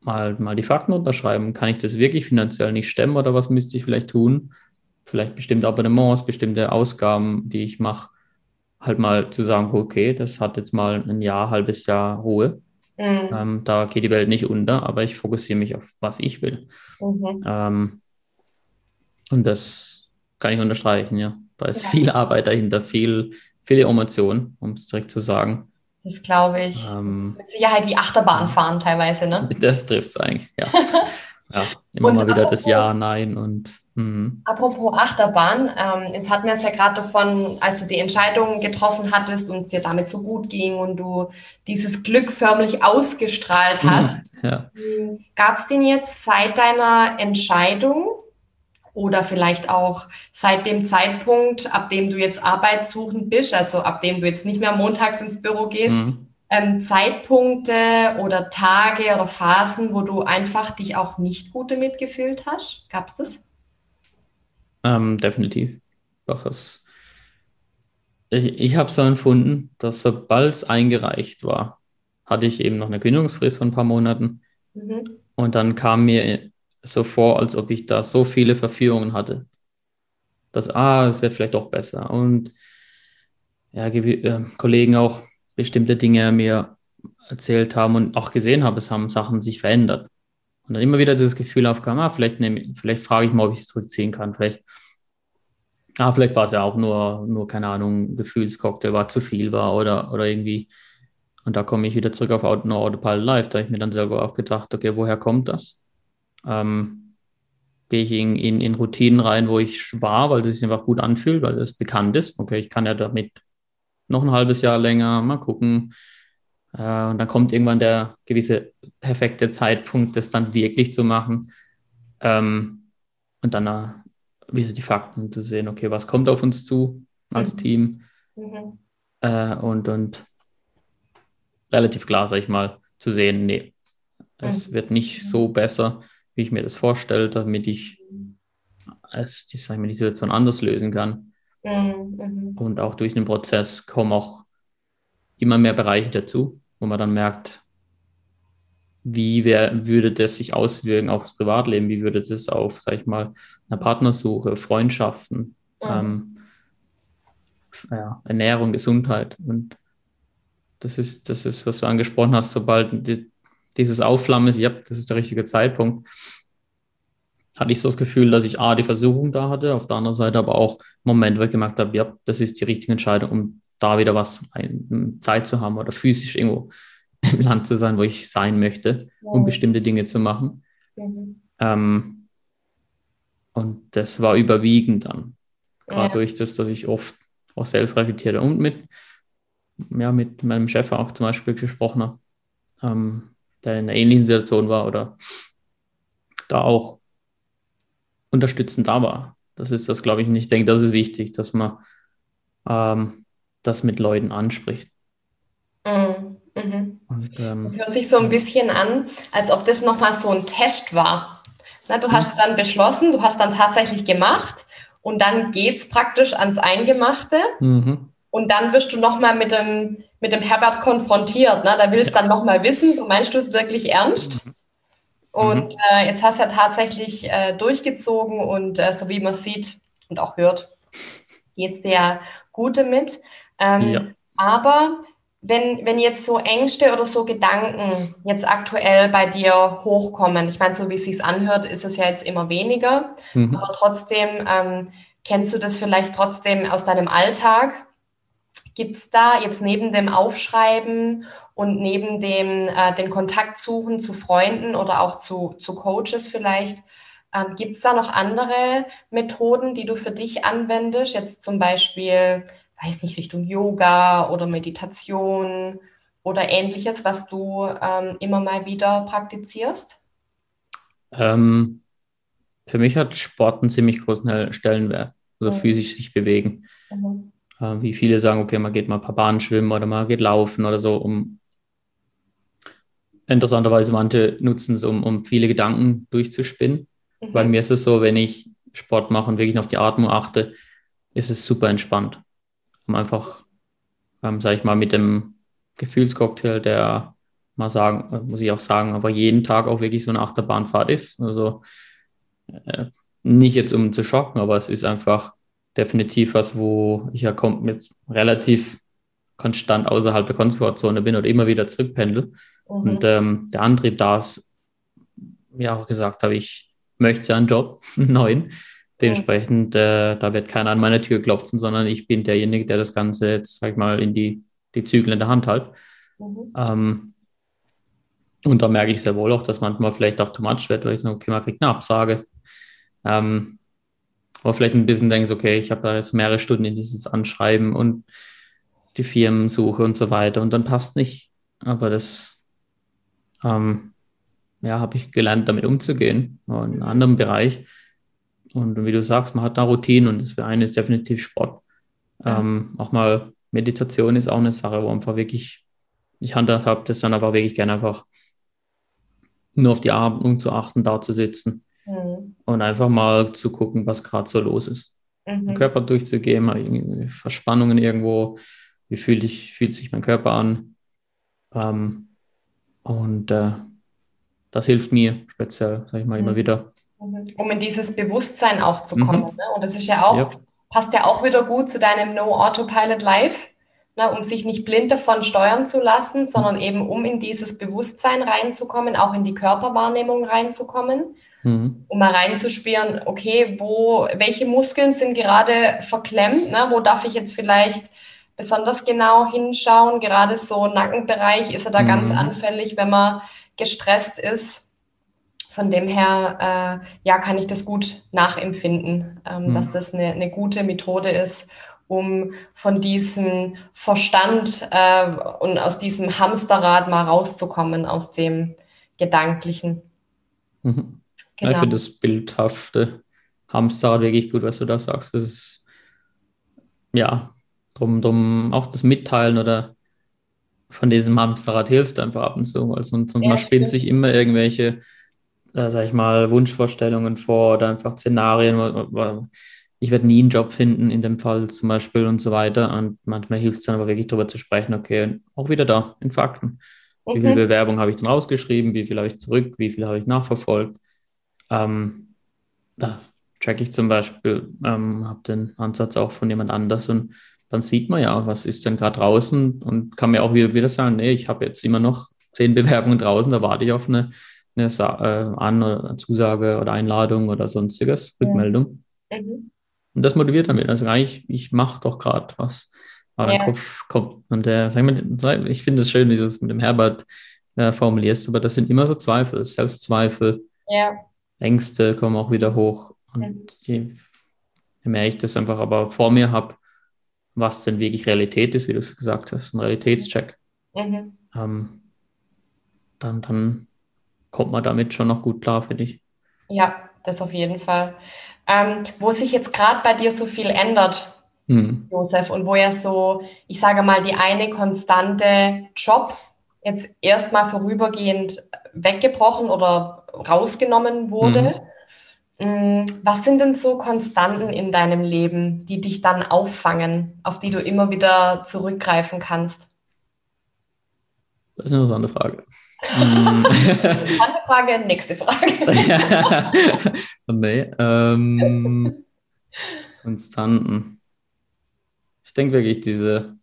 mal, mal die Fakten unterschreiben. Kann ich das wirklich finanziell nicht stemmen oder was müsste ich vielleicht tun? Vielleicht bestimmte Abonnements, bestimmte Ausgaben, die ich mache, halt mal zu sagen, okay, das hat jetzt mal ein Jahr, halbes Jahr Ruhe. Mhm. Ähm, da geht die Welt nicht unter, aber ich fokussiere mich auf, was ich will. Mhm. Ähm, und das kann ich unterstreichen, ja. Da ist ja. viel Arbeit dahinter, viel, viele Emotionen, um es direkt zu sagen. Das glaube ich. Ähm, mit Sicherheit die Achterbahn fahren teilweise, ne? Das trifft es eigentlich, ja. ja, immer und mal wieder das Ja, Nein und. Mh. Apropos Achterbahn, ähm, jetzt hatten wir es ja gerade davon, als du die Entscheidung getroffen hattest und es dir damit so gut ging und du dieses Glück förmlich ausgestrahlt mhm, hast. Ja. Gab es denn jetzt seit deiner Entscheidung oder vielleicht auch seit dem Zeitpunkt, ab dem du jetzt arbeitssuchend bist, also ab dem du jetzt nicht mehr montags ins Büro gehst, mhm. ähm, Zeitpunkte oder Tage oder Phasen, wo du einfach dich auch nicht gut damit gefühlt hast? Gab es das? Ähm, definitiv. Doch, es, ich, ich habe so empfunden, dass sobald es eingereicht war, hatte ich eben noch eine Kündigungsfrist von ein paar Monaten. Mhm. Und dann kam mir so vor, als ob ich da so viele Verführungen hatte. Dass, ah, es wird vielleicht doch besser. Und ja, äh, Kollegen auch bestimmte Dinge mir erzählt haben und auch gesehen habe, es haben Sachen sich verändert. Und dann immer wieder dieses Gefühl aufkam, ah, vielleicht, nehme, vielleicht frage ich mal, ob ich es zurückziehen kann. Vielleicht, ah, vielleicht war es ja auch nur, nur, keine Ahnung, Gefühlscocktail war zu viel war oder, oder irgendwie. Und da komme ich wieder zurück auf Auto, Autopilot Live. Da habe ich mir dann selber auch gedacht, okay, woher kommt das? ähm, gehe ich in, in, in Routinen rein, wo ich war, weil es sich einfach gut anfühlt, weil es bekannt ist. Okay, ich kann ja damit noch ein halbes Jahr länger mal gucken. Äh, und dann kommt irgendwann der gewisse perfekte Zeitpunkt, das dann wirklich zu machen. Ähm, und dann äh, wieder die Fakten zu sehen, okay, was kommt auf uns zu als mhm. Team? Mhm. Äh, und, und relativ klar, sag ich mal, zu sehen, nee, es mhm. wird nicht so besser wie ich mir das vorstelle, damit ich es, die, sag ich mal, die Situation anders lösen kann. Mhm. Und auch durch den Prozess kommen auch immer mehr Bereiche dazu, wo man dann merkt, wie wär, würde das sich auswirken aufs Privatleben, wie würde das auf, sag ich mal, eine Partnersuche, Freundschaften, mhm. ähm, ja, Ernährung, Gesundheit. Und das ist, das ist, was du angesprochen hast, sobald die, dieses Aufflammen ist, ja, das ist der richtige Zeitpunkt, hatte ich so das Gefühl, dass ich A, die Versuchung da hatte, auf der anderen Seite aber auch Momente, wo ich gemerkt habe, ja, das ist die richtige Entscheidung, um da wieder was, ein, Zeit zu haben oder physisch irgendwo im Land zu sein, wo ich sein möchte, ja. um bestimmte Dinge zu machen. Mhm. Ähm, und das war überwiegend dann. Gerade ja. durch das, dass ich oft auch selbst reflektierte und mit, ja, mit meinem Chef auch zum Beispiel gesprochen habe. Ähm, der in einer ähnlichen Situation war oder da auch unterstützend da war. Das ist das, glaube ich, nicht. Ich denke, das ist wichtig, dass man ähm, das mit Leuten anspricht. Mhm. Mhm. Und, ähm, das hört sich so ein bisschen an, als ob das nochmal so ein Test war. Na, du hast dann beschlossen, du hast dann tatsächlich gemacht und dann geht es praktisch ans Eingemachte. Mhm. Und dann wirst du nochmal mit dem, mit dem Herbert konfrontiert. Ne? Da willst du ja. dann nochmal wissen, so meinst du es wirklich ernst? Mhm. Und mhm. äh, jetzt hast du ja tatsächlich äh, durchgezogen und äh, so wie man sieht und auch hört, geht es dir ja gut damit. Ähm, ja. Aber wenn, wenn jetzt so Ängste oder so Gedanken jetzt aktuell bei dir hochkommen, ich meine, so wie es sich anhört, ist es ja jetzt immer weniger, mhm. aber trotzdem ähm, kennst du das vielleicht trotzdem aus deinem Alltag, Gibt es da jetzt neben dem Aufschreiben und neben dem äh, den Kontakt suchen zu Freunden oder auch zu, zu Coaches vielleicht, ähm, gibt es da noch andere Methoden, die du für dich anwendest? Jetzt zum Beispiel, weiß nicht, Richtung Yoga oder Meditation oder ähnliches, was du ähm, immer mal wieder praktizierst? Ähm, für mich hat Sport einen ziemlich großen Stellenwert, also mhm. physisch sich bewegen. Mhm. Äh, wie viele sagen, okay, man geht mal ein paar Bahnen schwimmen oder man geht laufen oder so, um interessanterweise manche nutzen es, um, um viele Gedanken durchzuspinnen. Mhm. Bei mir ist es so, wenn ich Sport mache und wirklich auf die Atmung achte, ist es super entspannt. Um einfach, ähm, sag ich mal, mit dem Gefühlscocktail der mal sagen, muss ich auch sagen, aber jeden Tag auch wirklich so eine Achterbahnfahrt ist. Also äh, nicht jetzt um zu schocken, aber es ist einfach definitiv was, wo ich ja jetzt relativ konstant außerhalb der Komfortzone bin oder immer wieder zurückpendel. Mhm. Und ähm, der Antrieb da ist, ja auch gesagt habe, ich möchte einen Job, einen neuen. Dementsprechend, äh, da wird keiner an meine Tür klopfen, sondern ich bin derjenige, der das Ganze jetzt, sag ich mal, in die, die Zügel in der Hand hat. Mhm. Ähm, und da merke ich sehr wohl auch, dass manchmal vielleicht auch too much wird, weil ich sage, okay, man kriegt eine Absage. Ähm, aber vielleicht ein bisschen denkst, okay, ich habe da jetzt mehrere Stunden in dieses Anschreiben und die Firmensuche und so weiter und dann passt nicht. Aber das, ähm, ja, habe ich gelernt, damit umzugehen, in einem anderen Bereich. Und wie du sagst, man hat da Routinen und das für einen ist definitiv Sport. Ja. Ähm, auch mal Meditation ist auch eine Sache, wo einfach wirklich, ich handhabe das dann einfach wirklich gerne einfach nur auf die Atmung zu achten, da zu sitzen mhm. und einfach mal zu gucken, was gerade so los ist. Mhm. Den Körper durchzugehen, mal Verspannungen irgendwo, wie fühlt, ich, fühlt sich mein Körper an. Ähm, und äh, das hilft mir speziell, sage ich mal, mhm. immer wieder. Um in dieses Bewusstsein auch zu kommen. Mhm. Ne? Und das ist ja auch, ja. passt ja auch wieder gut zu deinem No Autopilot Life ne, um sich nicht blind davon steuern zu lassen, sondern eben um in dieses Bewusstsein reinzukommen, auch in die Körperwahrnehmung reinzukommen, mhm. um mal reinzuspüren, okay, wo, welche Muskeln sind gerade verklemmt, ne, wo darf ich jetzt vielleicht besonders genau hinschauen, gerade so Nackenbereich ist er da mhm. ganz anfällig, wenn man gestresst ist. Von dem her, äh, ja, kann ich das gut nachempfinden, ähm, mhm. dass das eine, eine gute Methode ist, um von diesem Verstand äh, und aus diesem Hamsterrad mal rauszukommen, aus dem Gedanklichen. Mhm. Genau. Ich finde das bildhafte Hamsterrad wirklich gut, was du da sagst. Das ist ja drum, drum auch das Mitteilen oder von diesem Hamsterrad hilft einfach ab und zu. Also, und, und ja, man spinnt sich immer irgendwelche, äh, sag ich mal, Wunschvorstellungen vor oder einfach Szenarien, ich werde nie einen Job finden in dem Fall zum Beispiel und so weiter. Und manchmal hilft es dann aber wirklich darüber zu sprechen, okay, auch wieder da in Fakten. Okay. Wie viel Bewerbung habe ich dann rausgeschrieben, wie viel habe ich zurück, wie viel habe ich nachverfolgt. Ähm, da check ich zum Beispiel, ähm, habe den Ansatz auch von jemand anders und dann sieht man ja, was ist denn gerade draußen und kann mir auch wieder, wieder sagen, nee, ich habe jetzt immer noch zehn Bewerbungen draußen, da warte ich auf eine, eine äh, An- oder Zusage oder Einladung oder sonstiges, Rückmeldung. Mhm. Und das motiviert damit. Also eigentlich, ich mache doch gerade was. Aber ja. der Kopf kommt. Und der, sag mal, ich finde es schön, wie du es mit dem Herbert äh, formulierst, aber das sind immer so Zweifel, Selbstzweifel, ja. Ängste kommen auch wieder hoch. Und je, je mehr ich das einfach aber vor mir habe, was denn wirklich Realität ist, wie du es gesagt hast, ein Realitätscheck, mhm. ähm, dann, dann kommt man damit schon noch gut klar, finde ich. Ja, das auf jeden Fall ähm, wo sich jetzt gerade bei dir so viel ändert, hm. Josef, und wo ja so, ich sage mal, die eine konstante Job jetzt erstmal vorübergehend weggebrochen oder rausgenommen wurde. Hm. Was sind denn so Konstanten in deinem Leben, die dich dann auffangen, auf die du immer wieder zurückgreifen kannst? Das ist eine interessante Frage. Andere Frage, nächste Frage. nee, ähm, Konstanten. Ich denke wirklich, diese,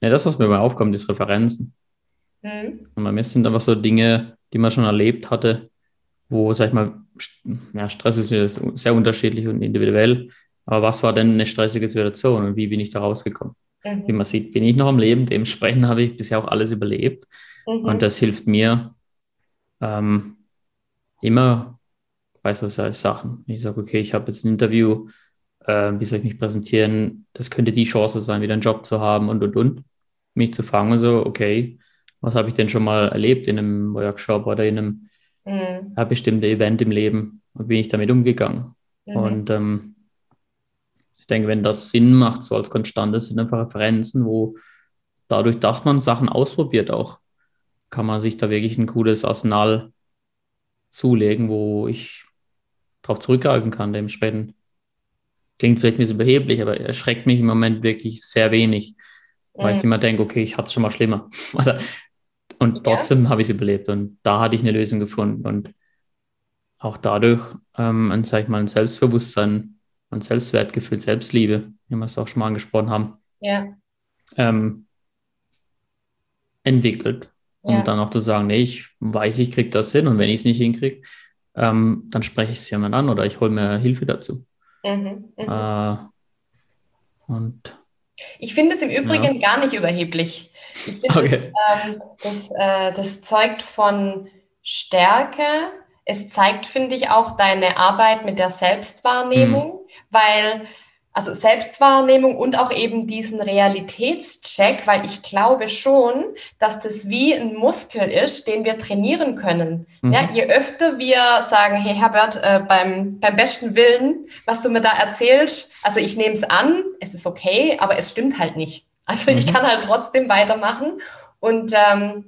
ne, das, was mir mal aufkommt, ist Referenzen. Mhm. Und bei mir sind einfach so Dinge, die man schon erlebt hatte, wo, sag ich mal, ja, Stress ist sehr unterschiedlich und individuell. Aber was war denn eine stressige Situation und wie bin ich da rausgekommen? Mhm. Wie man sieht, bin ich noch am Leben. Dementsprechend habe ich bisher auch alles überlebt. Mhm. Und das hilft mir ähm, immer bei so Sachen. Ich sage, okay, ich habe jetzt ein Interview, äh, wie soll ich mich präsentieren? Das könnte die Chance sein, wieder einen Job zu haben und und und. Mich zu fangen, so, okay, was habe ich denn schon mal erlebt in einem Workshop oder in einem mhm. ja, bestimmten Event im Leben und bin ich damit umgegangen? Mhm. Und ähm, ich denke, wenn das Sinn macht, so als Konstante, sind einfach Referenzen, wo dadurch, dass man Sachen ausprobiert, auch kann man sich da wirklich ein cooles Arsenal zulegen, wo ich darauf zurückgreifen kann. Dementsprechend klingt vielleicht ein bisschen beheblich, aber erschreckt mich im Moment wirklich sehr wenig, weil mhm. ich immer denke, okay, ich hatte es schon mal schlimmer. Und trotzdem ja. habe ich es überlebt und da hatte ich eine Lösung gefunden und auch dadurch ähm, ein, sag ich mal, ein Selbstbewusstsein, ein Selbstwertgefühl, Selbstliebe, wie wir es auch schon mal angesprochen haben, ja. ähm, entwickelt. Um ja. dann auch zu sagen, nee, ich weiß, ich kriege das hin und wenn ich es nicht hinkriege, ähm, dann spreche ich es jemand an oder ich hole mir Hilfe dazu. Mhm, mhm. Äh, und ich finde es im Übrigen ja. gar nicht überheblich. Ich finde, okay. ähm, das, äh, das zeugt von Stärke. Es zeigt, finde ich, auch deine Arbeit mit der Selbstwahrnehmung, mhm. weil also Selbstwahrnehmung und auch eben diesen Realitätscheck, weil ich glaube schon, dass das wie ein Muskel ist, den wir trainieren können. Mhm. Ja, je öfter wir sagen, hey Herbert, äh, beim, beim besten Willen, was du mir da erzählst, also ich nehme es an, es ist okay, aber es stimmt halt nicht. Also mhm. ich kann halt trotzdem weitermachen und ähm,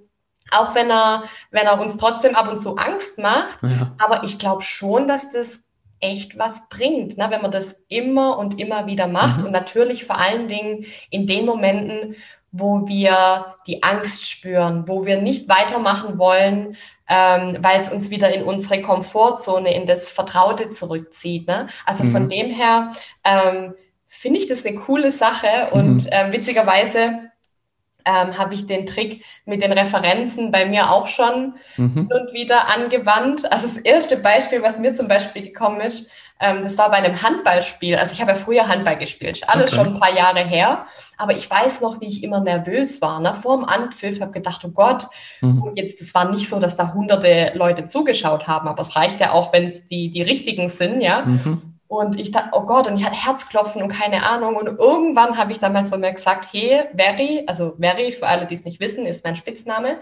auch wenn er, wenn er uns trotzdem ab und zu Angst macht, ja. aber ich glaube schon, dass das echt was bringt, ne? wenn man das immer und immer wieder macht. Mhm. Und natürlich vor allen Dingen in den Momenten, wo wir die Angst spüren, wo wir nicht weitermachen wollen, ähm, weil es uns wieder in unsere Komfortzone, in das Vertraute zurückzieht. Ne? Also mhm. von dem her ähm, finde ich das eine coole Sache und mhm. ähm, witzigerweise ähm, habe ich den Trick mit den Referenzen bei mir auch schon mhm. und wieder angewandt. Also das erste Beispiel, was mir zum Beispiel gekommen ist, ähm, das war bei einem Handballspiel. Also ich habe ja früher Handball gespielt, alles okay. schon ein paar Jahre her. Aber ich weiß noch, wie ich immer nervös war. Ne? Vor dem Anpfiff habe gedacht, oh Gott, mhm. und jetzt, das war nicht so, dass da hunderte Leute zugeschaut haben, aber es reicht ja auch, wenn es die, die richtigen sind, ja. Mhm. Und ich dachte, oh Gott, und ich hatte Herzklopfen und keine Ahnung. Und irgendwann habe ich dann mal zu mir gesagt, hey, Very, also Very, für alle, die es nicht wissen, ist mein Spitzname.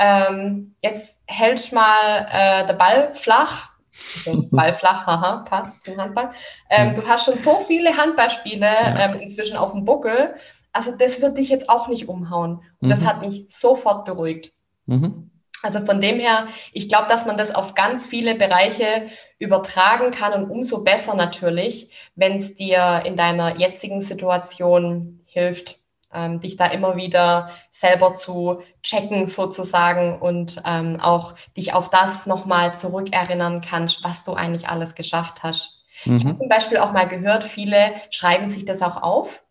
Ähm, jetzt hältst mal äh, der Ball flach. Also Ball flach, haha, passt zum Handball. Ähm, du hast schon so viele Handballspiele ähm, inzwischen auf dem Buckel. Also das wird dich jetzt auch nicht umhauen. Und mhm. das hat mich sofort beruhigt. Mhm. Also von dem her, ich glaube, dass man das auf ganz viele Bereiche übertragen kann und umso besser natürlich, wenn es dir in deiner jetzigen Situation hilft, ähm, dich da immer wieder selber zu checken sozusagen und ähm, auch dich auf das nochmal zurückerinnern kannst, was du eigentlich alles geschafft hast. Mhm. Ich habe zum Beispiel auch mal gehört, viele schreiben sich das auch auf.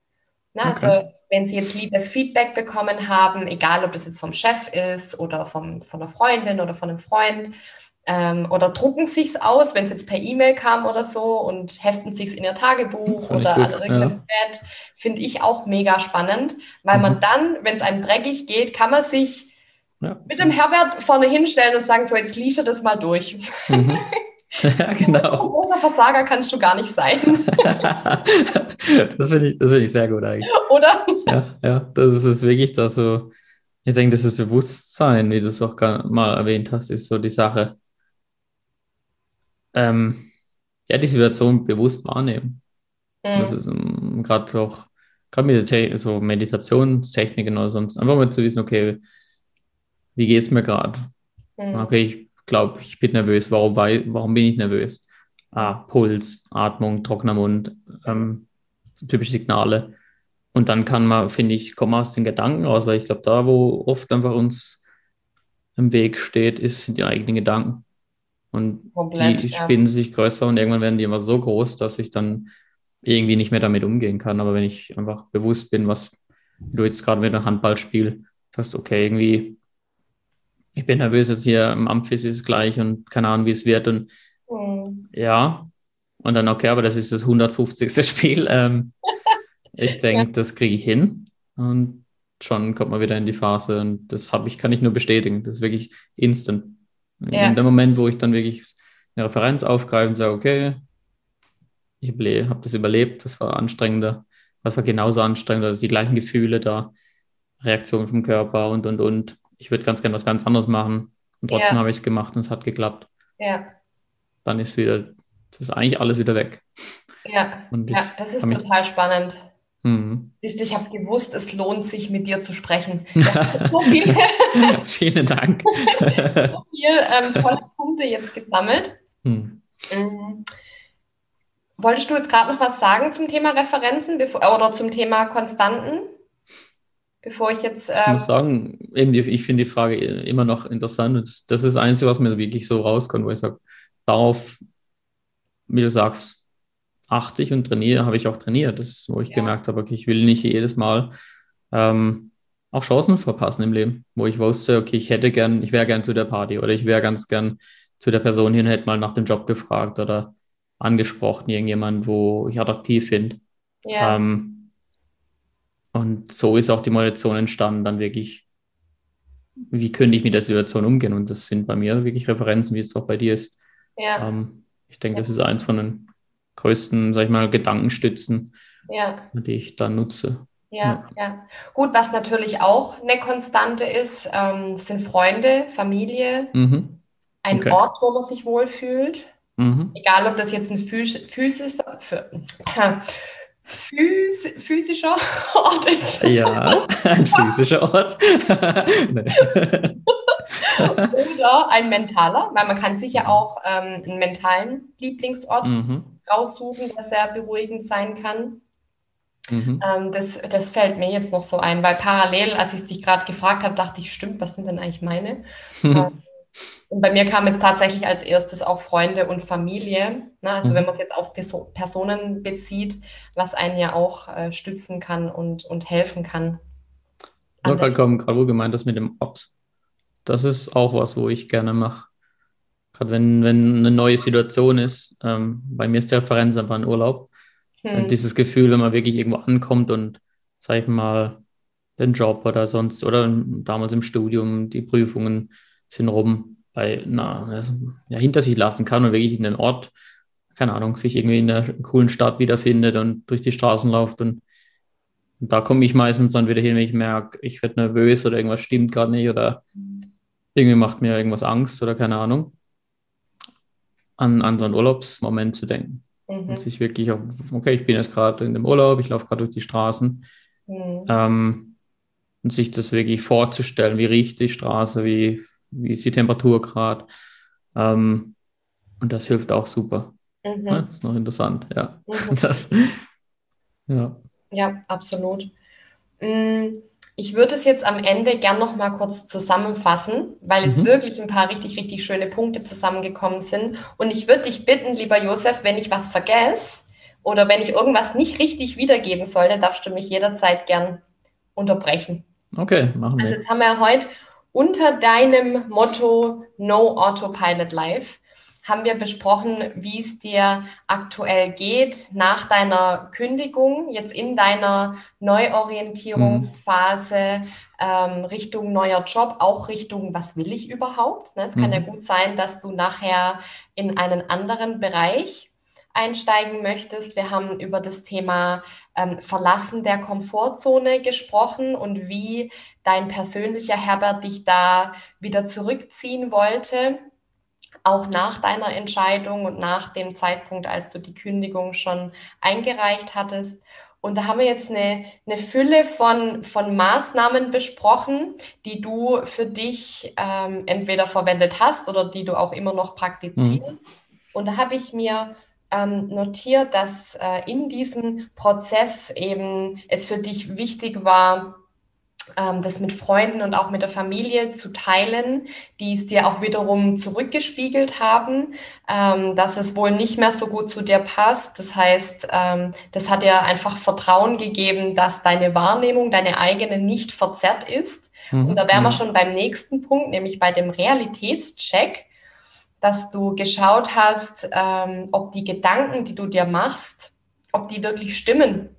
Na, okay. Also wenn Sie jetzt liebes Feedback bekommen haben, egal ob das jetzt vom Chef ist oder vom, von einer Freundin oder von einem Freund, ähm, oder drucken sich es aus, wenn es jetzt per E-Mail kam oder so und heften sich es in ihr Tagebuch oder an irgendeinem ja. Bett, finde ich auch mega spannend, weil mhm. man dann, wenn es einem dreckig geht, kann man sich ja. mit dem Herbert vorne hinstellen und sagen, so jetzt liest er das mal durch. Mhm. Ja, genau. Ein großer Versager kannst du gar nicht sein. das finde ich, find ich sehr gut eigentlich. Oder? Ja, ja, das ist wirklich da so. Ich denke, das ist Bewusstsein, wie du es auch mal erwähnt hast, ist so die Sache. Ähm, ja, die Situation bewusst wahrnehmen. Mhm. Das ist um, ähm, gerade auch, gerade mit der so Meditationstechniken oder sonst, einfach mal zu wissen, okay, wie geht es mir gerade? Mhm. Okay, ich glaube, ich bin nervös. Warum, warum bin ich nervös? Ah, Puls, Atmung, trockener Mund, ähm, typische Signale. Und dann kann man, finde ich, kommen aus den Gedanken raus, weil ich glaube, da, wo oft einfach uns im Weg steht, ist, sind die eigenen Gedanken. Und Komplett, die spinnen ja. sich größer und irgendwann werden die immer so groß, dass ich dann irgendwie nicht mehr damit umgehen kann. Aber wenn ich einfach bewusst bin, was du jetzt gerade mit einem Handballspiel sagst, okay, irgendwie ich bin nervös jetzt hier im Amphis ist es gleich und keine Ahnung, wie es wird. Und mhm. ja, und dann, okay, aber das ist das 150. Spiel. Ähm, ich denke, ja. das kriege ich hin. Und schon kommt man wieder in die Phase. Und das habe ich, kann ich nur bestätigen. Das ist wirklich instant. Ja. In dem Moment, wo ich dann wirklich eine Referenz aufgreife und sage, okay, ich habe das überlebt, das war anstrengender, das war genauso anstrengend, also die gleichen Gefühle da, Reaktion vom Körper und und und ich würde ganz gerne was ganz anderes machen. Und trotzdem ja. habe ich es gemacht und es hat geklappt. Ja. Dann ist wieder, das ist eigentlich alles wieder weg. Ja, ja das ist total spannend. Mhm. Ich habe gewusst, es lohnt sich, mit dir zu sprechen. So viele, Vielen Dank. so viele ähm, tolle Punkte jetzt gesammelt. Mhm. Mhm. Wolltest du jetzt gerade noch was sagen zum Thema Referenzen bevor, oder zum Thema Konstanten? Bevor ich jetzt. Ähm ich muss ähm, sagen, eben die, ich finde die Frage immer noch interessant. Und das ist das Einzige, was mir wirklich so rauskommt, wo ich sage, darauf, wie du sagst, achte ich und trainiere, habe ich auch trainiert. Das ist, wo ich ja. gemerkt habe, okay, ich will nicht jedes Mal ähm, auch Chancen verpassen im Leben, wo ich wusste, okay, ich hätte gern, ich wäre gern zu der Party oder ich wäre ganz gern zu der Person hin, hätte mal nach dem Job gefragt oder angesprochen, irgendjemand, wo ich attraktiv finde. Ja. Ähm, und so ist auch die Motivation entstanden, dann wirklich, wie könnte ich mit der Situation umgehen? Und das sind bei mir wirklich Referenzen, wie es auch bei dir ist. Ja. Ähm, ich denke, ja. das ist eins von den größten, sag ich mal, Gedankenstützen, ja. die ich dann nutze. Ja, ja. Gut, was natürlich auch eine Konstante ist, ähm, sind Freunde, Familie, mhm. ein okay. Ort, wo man sich wohlfühlt. Mhm. Egal, ob das jetzt ein phys physisch, phys physischer Ort ist. Ja, ein physischer Ort. Oder ein mentaler, weil man kann sich ja auch ähm, einen mentalen Lieblingsort mhm. raussuchen, der sehr beruhigend sein kann. Mhm. Ähm, das, das fällt mir jetzt noch so ein, weil parallel, als ich dich gerade gefragt habe, dachte ich, stimmt, was sind denn eigentlich meine? ähm, und bei mir kam jetzt tatsächlich als erstes auch Freunde und Familie. Ne? Also mhm. wenn man es jetzt auf Perso Personen bezieht, was einen ja auch äh, stützen kann und, und helfen kann. Nur gerade gerade wo gemeint das mit dem Ort. Das ist auch was, wo ich gerne mache. Gerade wenn, wenn eine neue Situation ist. Ähm, bei mir ist die Referenz einfach ein Urlaub. Hm. Dieses Gefühl, wenn man wirklich irgendwo ankommt und, sag ich mal, den Job oder sonst, oder damals im Studium, die Prüfungen sind rum, bei, na, also, ja, hinter sich lassen kann und wirklich in den Ort, keine Ahnung, sich irgendwie in einer coolen Stadt wiederfindet und durch die Straßen läuft und, und da komme ich meistens dann wieder hin, wenn ich merke, ich werde nervös oder irgendwas stimmt gerade nicht oder irgendwie macht mir irgendwas Angst oder keine Ahnung, an, an so einen Urlaubsmoment zu denken. Mhm. Und sich wirklich auch, okay, ich bin jetzt gerade in dem Urlaub, ich laufe gerade durch die Straßen. Mhm. Ähm, und sich das wirklich vorzustellen, wie riecht die Straße, wie, wie ist die Temperatur gerade. Ähm, und das hilft auch super. Mhm. Ja, ist noch interessant, ja. Mhm. Das, ja. ja, absolut. Mhm. Ich würde es jetzt am Ende gern noch mal kurz zusammenfassen, weil jetzt mhm. wirklich ein paar richtig, richtig schöne Punkte zusammengekommen sind. Und ich würde dich bitten, lieber Josef, wenn ich was vergesse oder wenn ich irgendwas nicht richtig wiedergeben sollte, darfst du mich jederzeit gern unterbrechen. Okay, machen wir. Also jetzt haben wir heute unter deinem Motto No Autopilot Life haben wir besprochen, wie es dir aktuell geht nach deiner Kündigung, jetzt in deiner Neuorientierungsphase mhm. ähm, Richtung neuer Job, auch Richtung, was will ich überhaupt? Ne? Es mhm. kann ja gut sein, dass du nachher in einen anderen Bereich einsteigen möchtest. Wir haben über das Thema ähm, Verlassen der Komfortzone gesprochen und wie dein persönlicher Herbert dich da wieder zurückziehen wollte auch nach deiner Entscheidung und nach dem Zeitpunkt, als du die Kündigung schon eingereicht hattest. Und da haben wir jetzt eine, eine Fülle von, von Maßnahmen besprochen, die du für dich ähm, entweder verwendet hast oder die du auch immer noch praktizierst. Mhm. Und da habe ich mir ähm, notiert, dass äh, in diesem Prozess eben es für dich wichtig war, ähm, das mit Freunden und auch mit der Familie zu teilen, die es dir auch wiederum zurückgespiegelt haben, ähm, dass es wohl nicht mehr so gut zu dir passt. Das heißt, ähm, das hat dir einfach Vertrauen gegeben, dass deine Wahrnehmung, deine eigene nicht verzerrt ist. Mhm. Und da wären wir schon beim nächsten Punkt, nämlich bei dem Realitätscheck, dass du geschaut hast, ähm, ob die Gedanken, die du dir machst, ob die wirklich stimmen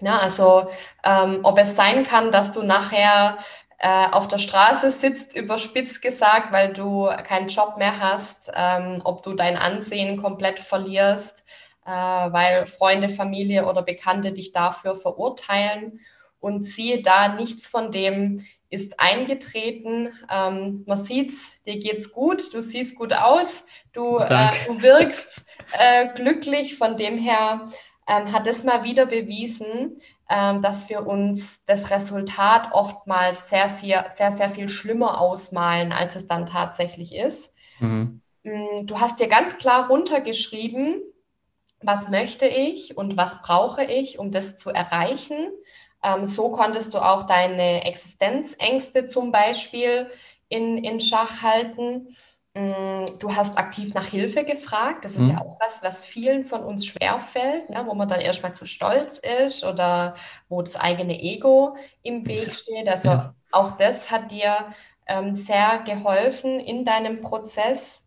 ja, also ähm, ob es sein kann, dass du nachher äh, auf der Straße sitzt, überspitzt gesagt, weil du keinen Job mehr hast, ähm, ob du dein Ansehen komplett verlierst, äh, weil Freunde, Familie oder Bekannte dich dafür verurteilen. Und siehe da, nichts von dem ist eingetreten. Ähm, man sieht's, dir geht's gut, du siehst gut aus, du, äh, du wirkst äh, glücklich. Von dem her ähm, hat es mal wieder bewiesen, ähm, dass wir uns das Resultat oftmals sehr, sehr, sehr, sehr viel schlimmer ausmalen, als es dann tatsächlich ist. Mhm. Mm, du hast dir ganz klar runtergeschrieben, was möchte ich und was brauche ich, um das zu erreichen. Ähm, so konntest du auch deine Existenzängste zum Beispiel in, in Schach halten. Mm, du hast aktiv nach Hilfe gefragt. Das ist mhm. ja auch was, was vielen von uns schwerfällt, ne? wo man dann erstmal zu stolz ist oder wo das eigene Ego im Weg steht. Also ja. auch das hat dir ähm, sehr geholfen in deinem Prozess.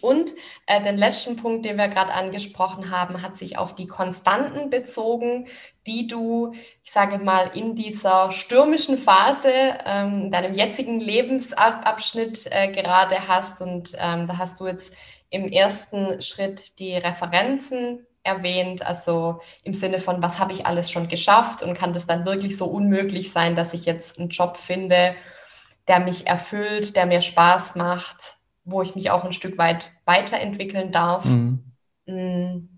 Und äh, den letzten Punkt, den wir gerade angesprochen haben, hat sich auf die Konstanten bezogen, die du, ich sage mal, in dieser stürmischen Phase, ähm, in deinem jetzigen Lebensabschnitt äh, gerade hast. Und ähm, da hast du jetzt im ersten Schritt die Referenzen erwähnt, also im Sinne von, was habe ich alles schon geschafft und kann das dann wirklich so unmöglich sein, dass ich jetzt einen Job finde, der mich erfüllt, der mir Spaß macht, wo ich mich auch ein Stück weit weiterentwickeln darf. Mhm. Mm,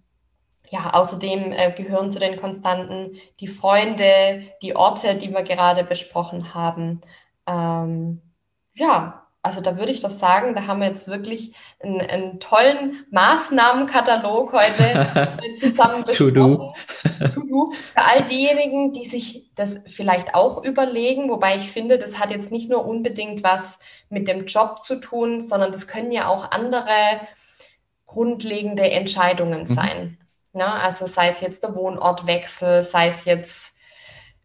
ja, außerdem äh, gehören zu den Konstanten die Freunde, die Orte, die wir gerade besprochen haben. Ähm, ja, also da würde ich doch sagen, da haben wir jetzt wirklich einen, einen tollen Maßnahmenkatalog heute zusammen besprochen. To-do. To-do. Für all diejenigen, die sich das vielleicht auch überlegen, wobei ich finde, das hat jetzt nicht nur unbedingt was mit dem Job zu tun, sondern das können ja auch andere grundlegende Entscheidungen mhm. sein. Mhm. Ja, also sei es jetzt der Wohnortwechsel, sei es jetzt,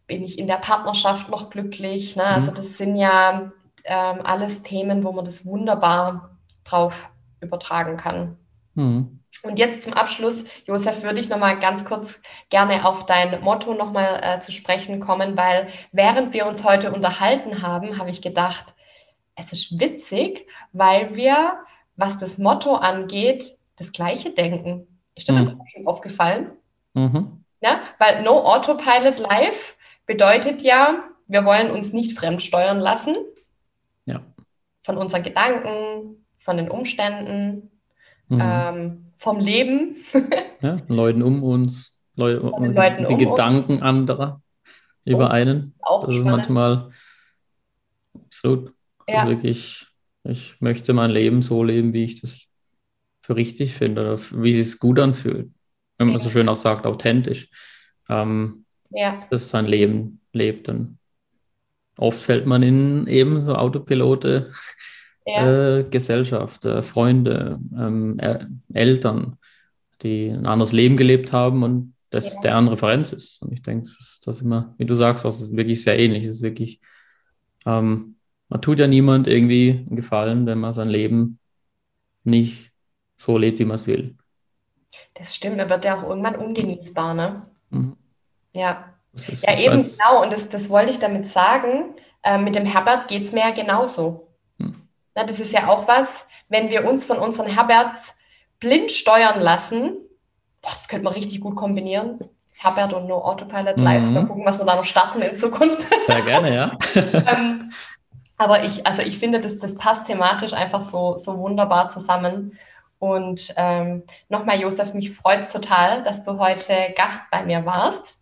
bin ich in der Partnerschaft noch glücklich. Ne? Also mhm. das sind ja ähm, alles Themen, wo man das wunderbar drauf übertragen kann. Mhm. Und jetzt zum Abschluss, Josef, würde ich nochmal ganz kurz gerne auf dein Motto nochmal äh, zu sprechen kommen, weil während wir uns heute unterhalten haben, habe ich gedacht, es ist witzig, weil wir, was das Motto angeht, das Gleiche denken. Ist dir mhm. das auch schon aufgefallen? Mhm. Ja, weil No Autopilot Live bedeutet ja, wir wollen uns nicht fremdsteuern lassen, von unseren Gedanken, von den Umständen, mhm. ähm, vom Leben. ja, Leuten um uns, Leu Leuten die um Gedanken uns. anderer über oh, einen. Auch das spannend. ist manchmal absolut. Ja. Also wirklich, ich möchte mein Leben so leben, wie ich das für richtig finde oder wie es gut anfühlt. Wenn man ja. so schön auch sagt, authentisch. Ähm, ja. Dass sein Leben lebt, dann oft fällt man in eben so Autopilote, ja. äh, Gesellschaft, äh, Freunde, ähm, äh, Eltern, die ein anderes Leben gelebt haben und das ja. deren Referenz ist. Und ich denke, das, das immer, wie du sagst, das ist wirklich sehr ähnlich. Es ist wirklich, ähm, man tut ja niemand irgendwie einen Gefallen, wenn man sein Leben nicht so lebt, wie man es will. Das stimmt, er wird ja auch irgendwann ungenießbar, ne? Mhm. Ja. Ja, eben weiß. genau. Und das, das wollte ich damit sagen. Äh, mit dem Herbert geht es mir ja genauso. Hm. Na, das ist ja auch was, wenn wir uns von unseren Herberts blind steuern lassen, boah, das könnte man richtig gut kombinieren. Herbert und No Autopilot Live. Mhm. Mal gucken, was wir da noch starten in Zukunft. Sehr gerne, ja. ähm, aber ich, also ich finde, das, das passt thematisch einfach so, so wunderbar zusammen. Und ähm, nochmal, Josef, mich freut es total, dass du heute Gast bei mir warst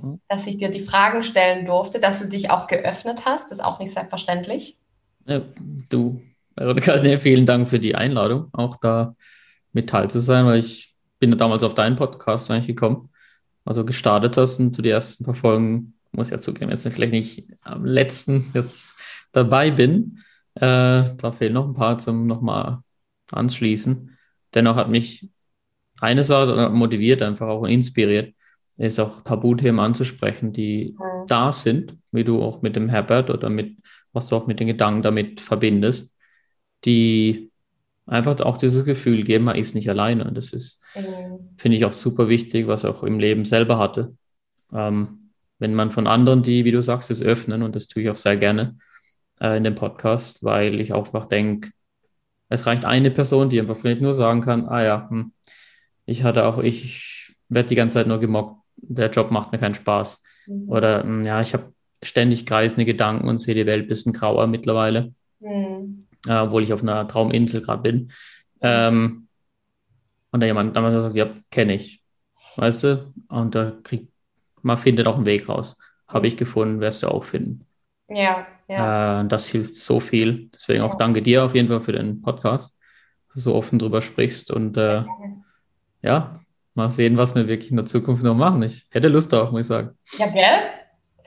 mhm. dass ich dir die Fragen stellen durfte, dass du dich auch geöffnet hast. Das ist auch nicht selbstverständlich. Ja, du, Veronika, vielen Dank für die Einladung, auch da mit teil zu sein, weil ich bin damals auf deinen Podcast eigentlich gekommen, also gestartet hast und zu den ersten paar Folgen, muss ja zugeben, jetzt vielleicht nicht am letzten jetzt dabei bin. Äh, da fehlen noch ein paar zum nochmal anschließen. Dennoch hat mich eine Sache motiviert, einfach auch inspiriert, ist auch Tabuthemen anzusprechen, die mhm. da sind, wie du auch mit dem Herbert oder mit, was du auch mit den Gedanken damit verbindest, die einfach auch dieses Gefühl geben, man ist nicht alleine. Das ist, mhm. finde ich, auch super wichtig, was auch im Leben selber hatte. Ähm, wenn man von anderen, die, wie du sagst, es öffnen, und das tue ich auch sehr gerne äh, in dem Podcast, weil ich auch einfach denke, es reicht eine Person, die einfach vielleicht nur sagen kann, ah ja, hm, ich hatte auch, ich werde die ganze Zeit nur gemockt der Job macht mir keinen Spaß. Mhm. Oder hm, ja, ich habe ständig kreisende Gedanken und sehe die Welt ein bisschen grauer mittlerweile, mhm. äh, obwohl ich auf einer Trauminsel gerade bin. Ähm, und da jemand damals sagt, ja, kenne ich. Weißt du? Und da kriegt, man findet auch einen Weg raus. Habe ich gefunden, wirst du auch finden. Ja, ja. Äh, das hilft so viel. Deswegen auch ja. danke dir auf jeden Fall für den Podcast, dass du so offen drüber sprichst und äh, ja, mal sehen, was wir wirklich in der Zukunft noch machen. Ich hätte Lust darauf, muss ich sagen. Ja, gell?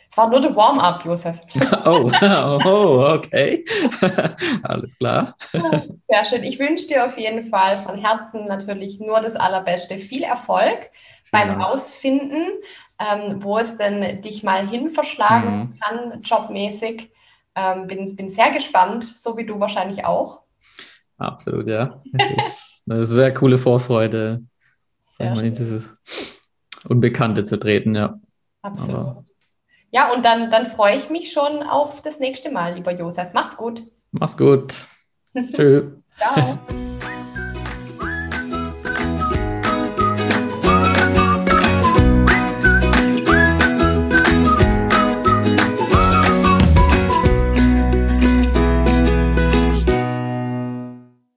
Es war nur der Warm-up, Josef. Oh, oh, okay. Alles klar. Sehr schön. Ich wünsche dir auf jeden Fall von Herzen natürlich nur das Allerbeste. Viel Erfolg beim Dank. Ausfinden, ähm, wo es denn dich mal hin verschlagen mhm. kann, jobmäßig. Ähm, bin, bin sehr gespannt, so wie du wahrscheinlich auch. Absolut, ja. Das ist eine sehr coole Vorfreude, in dieses Unbekannte zu treten, ja. Absolut. Aber ja, und dann, dann freue ich mich schon auf das nächste Mal, lieber Josef. Mach's gut. Mach's gut. Tschüss. Ciao.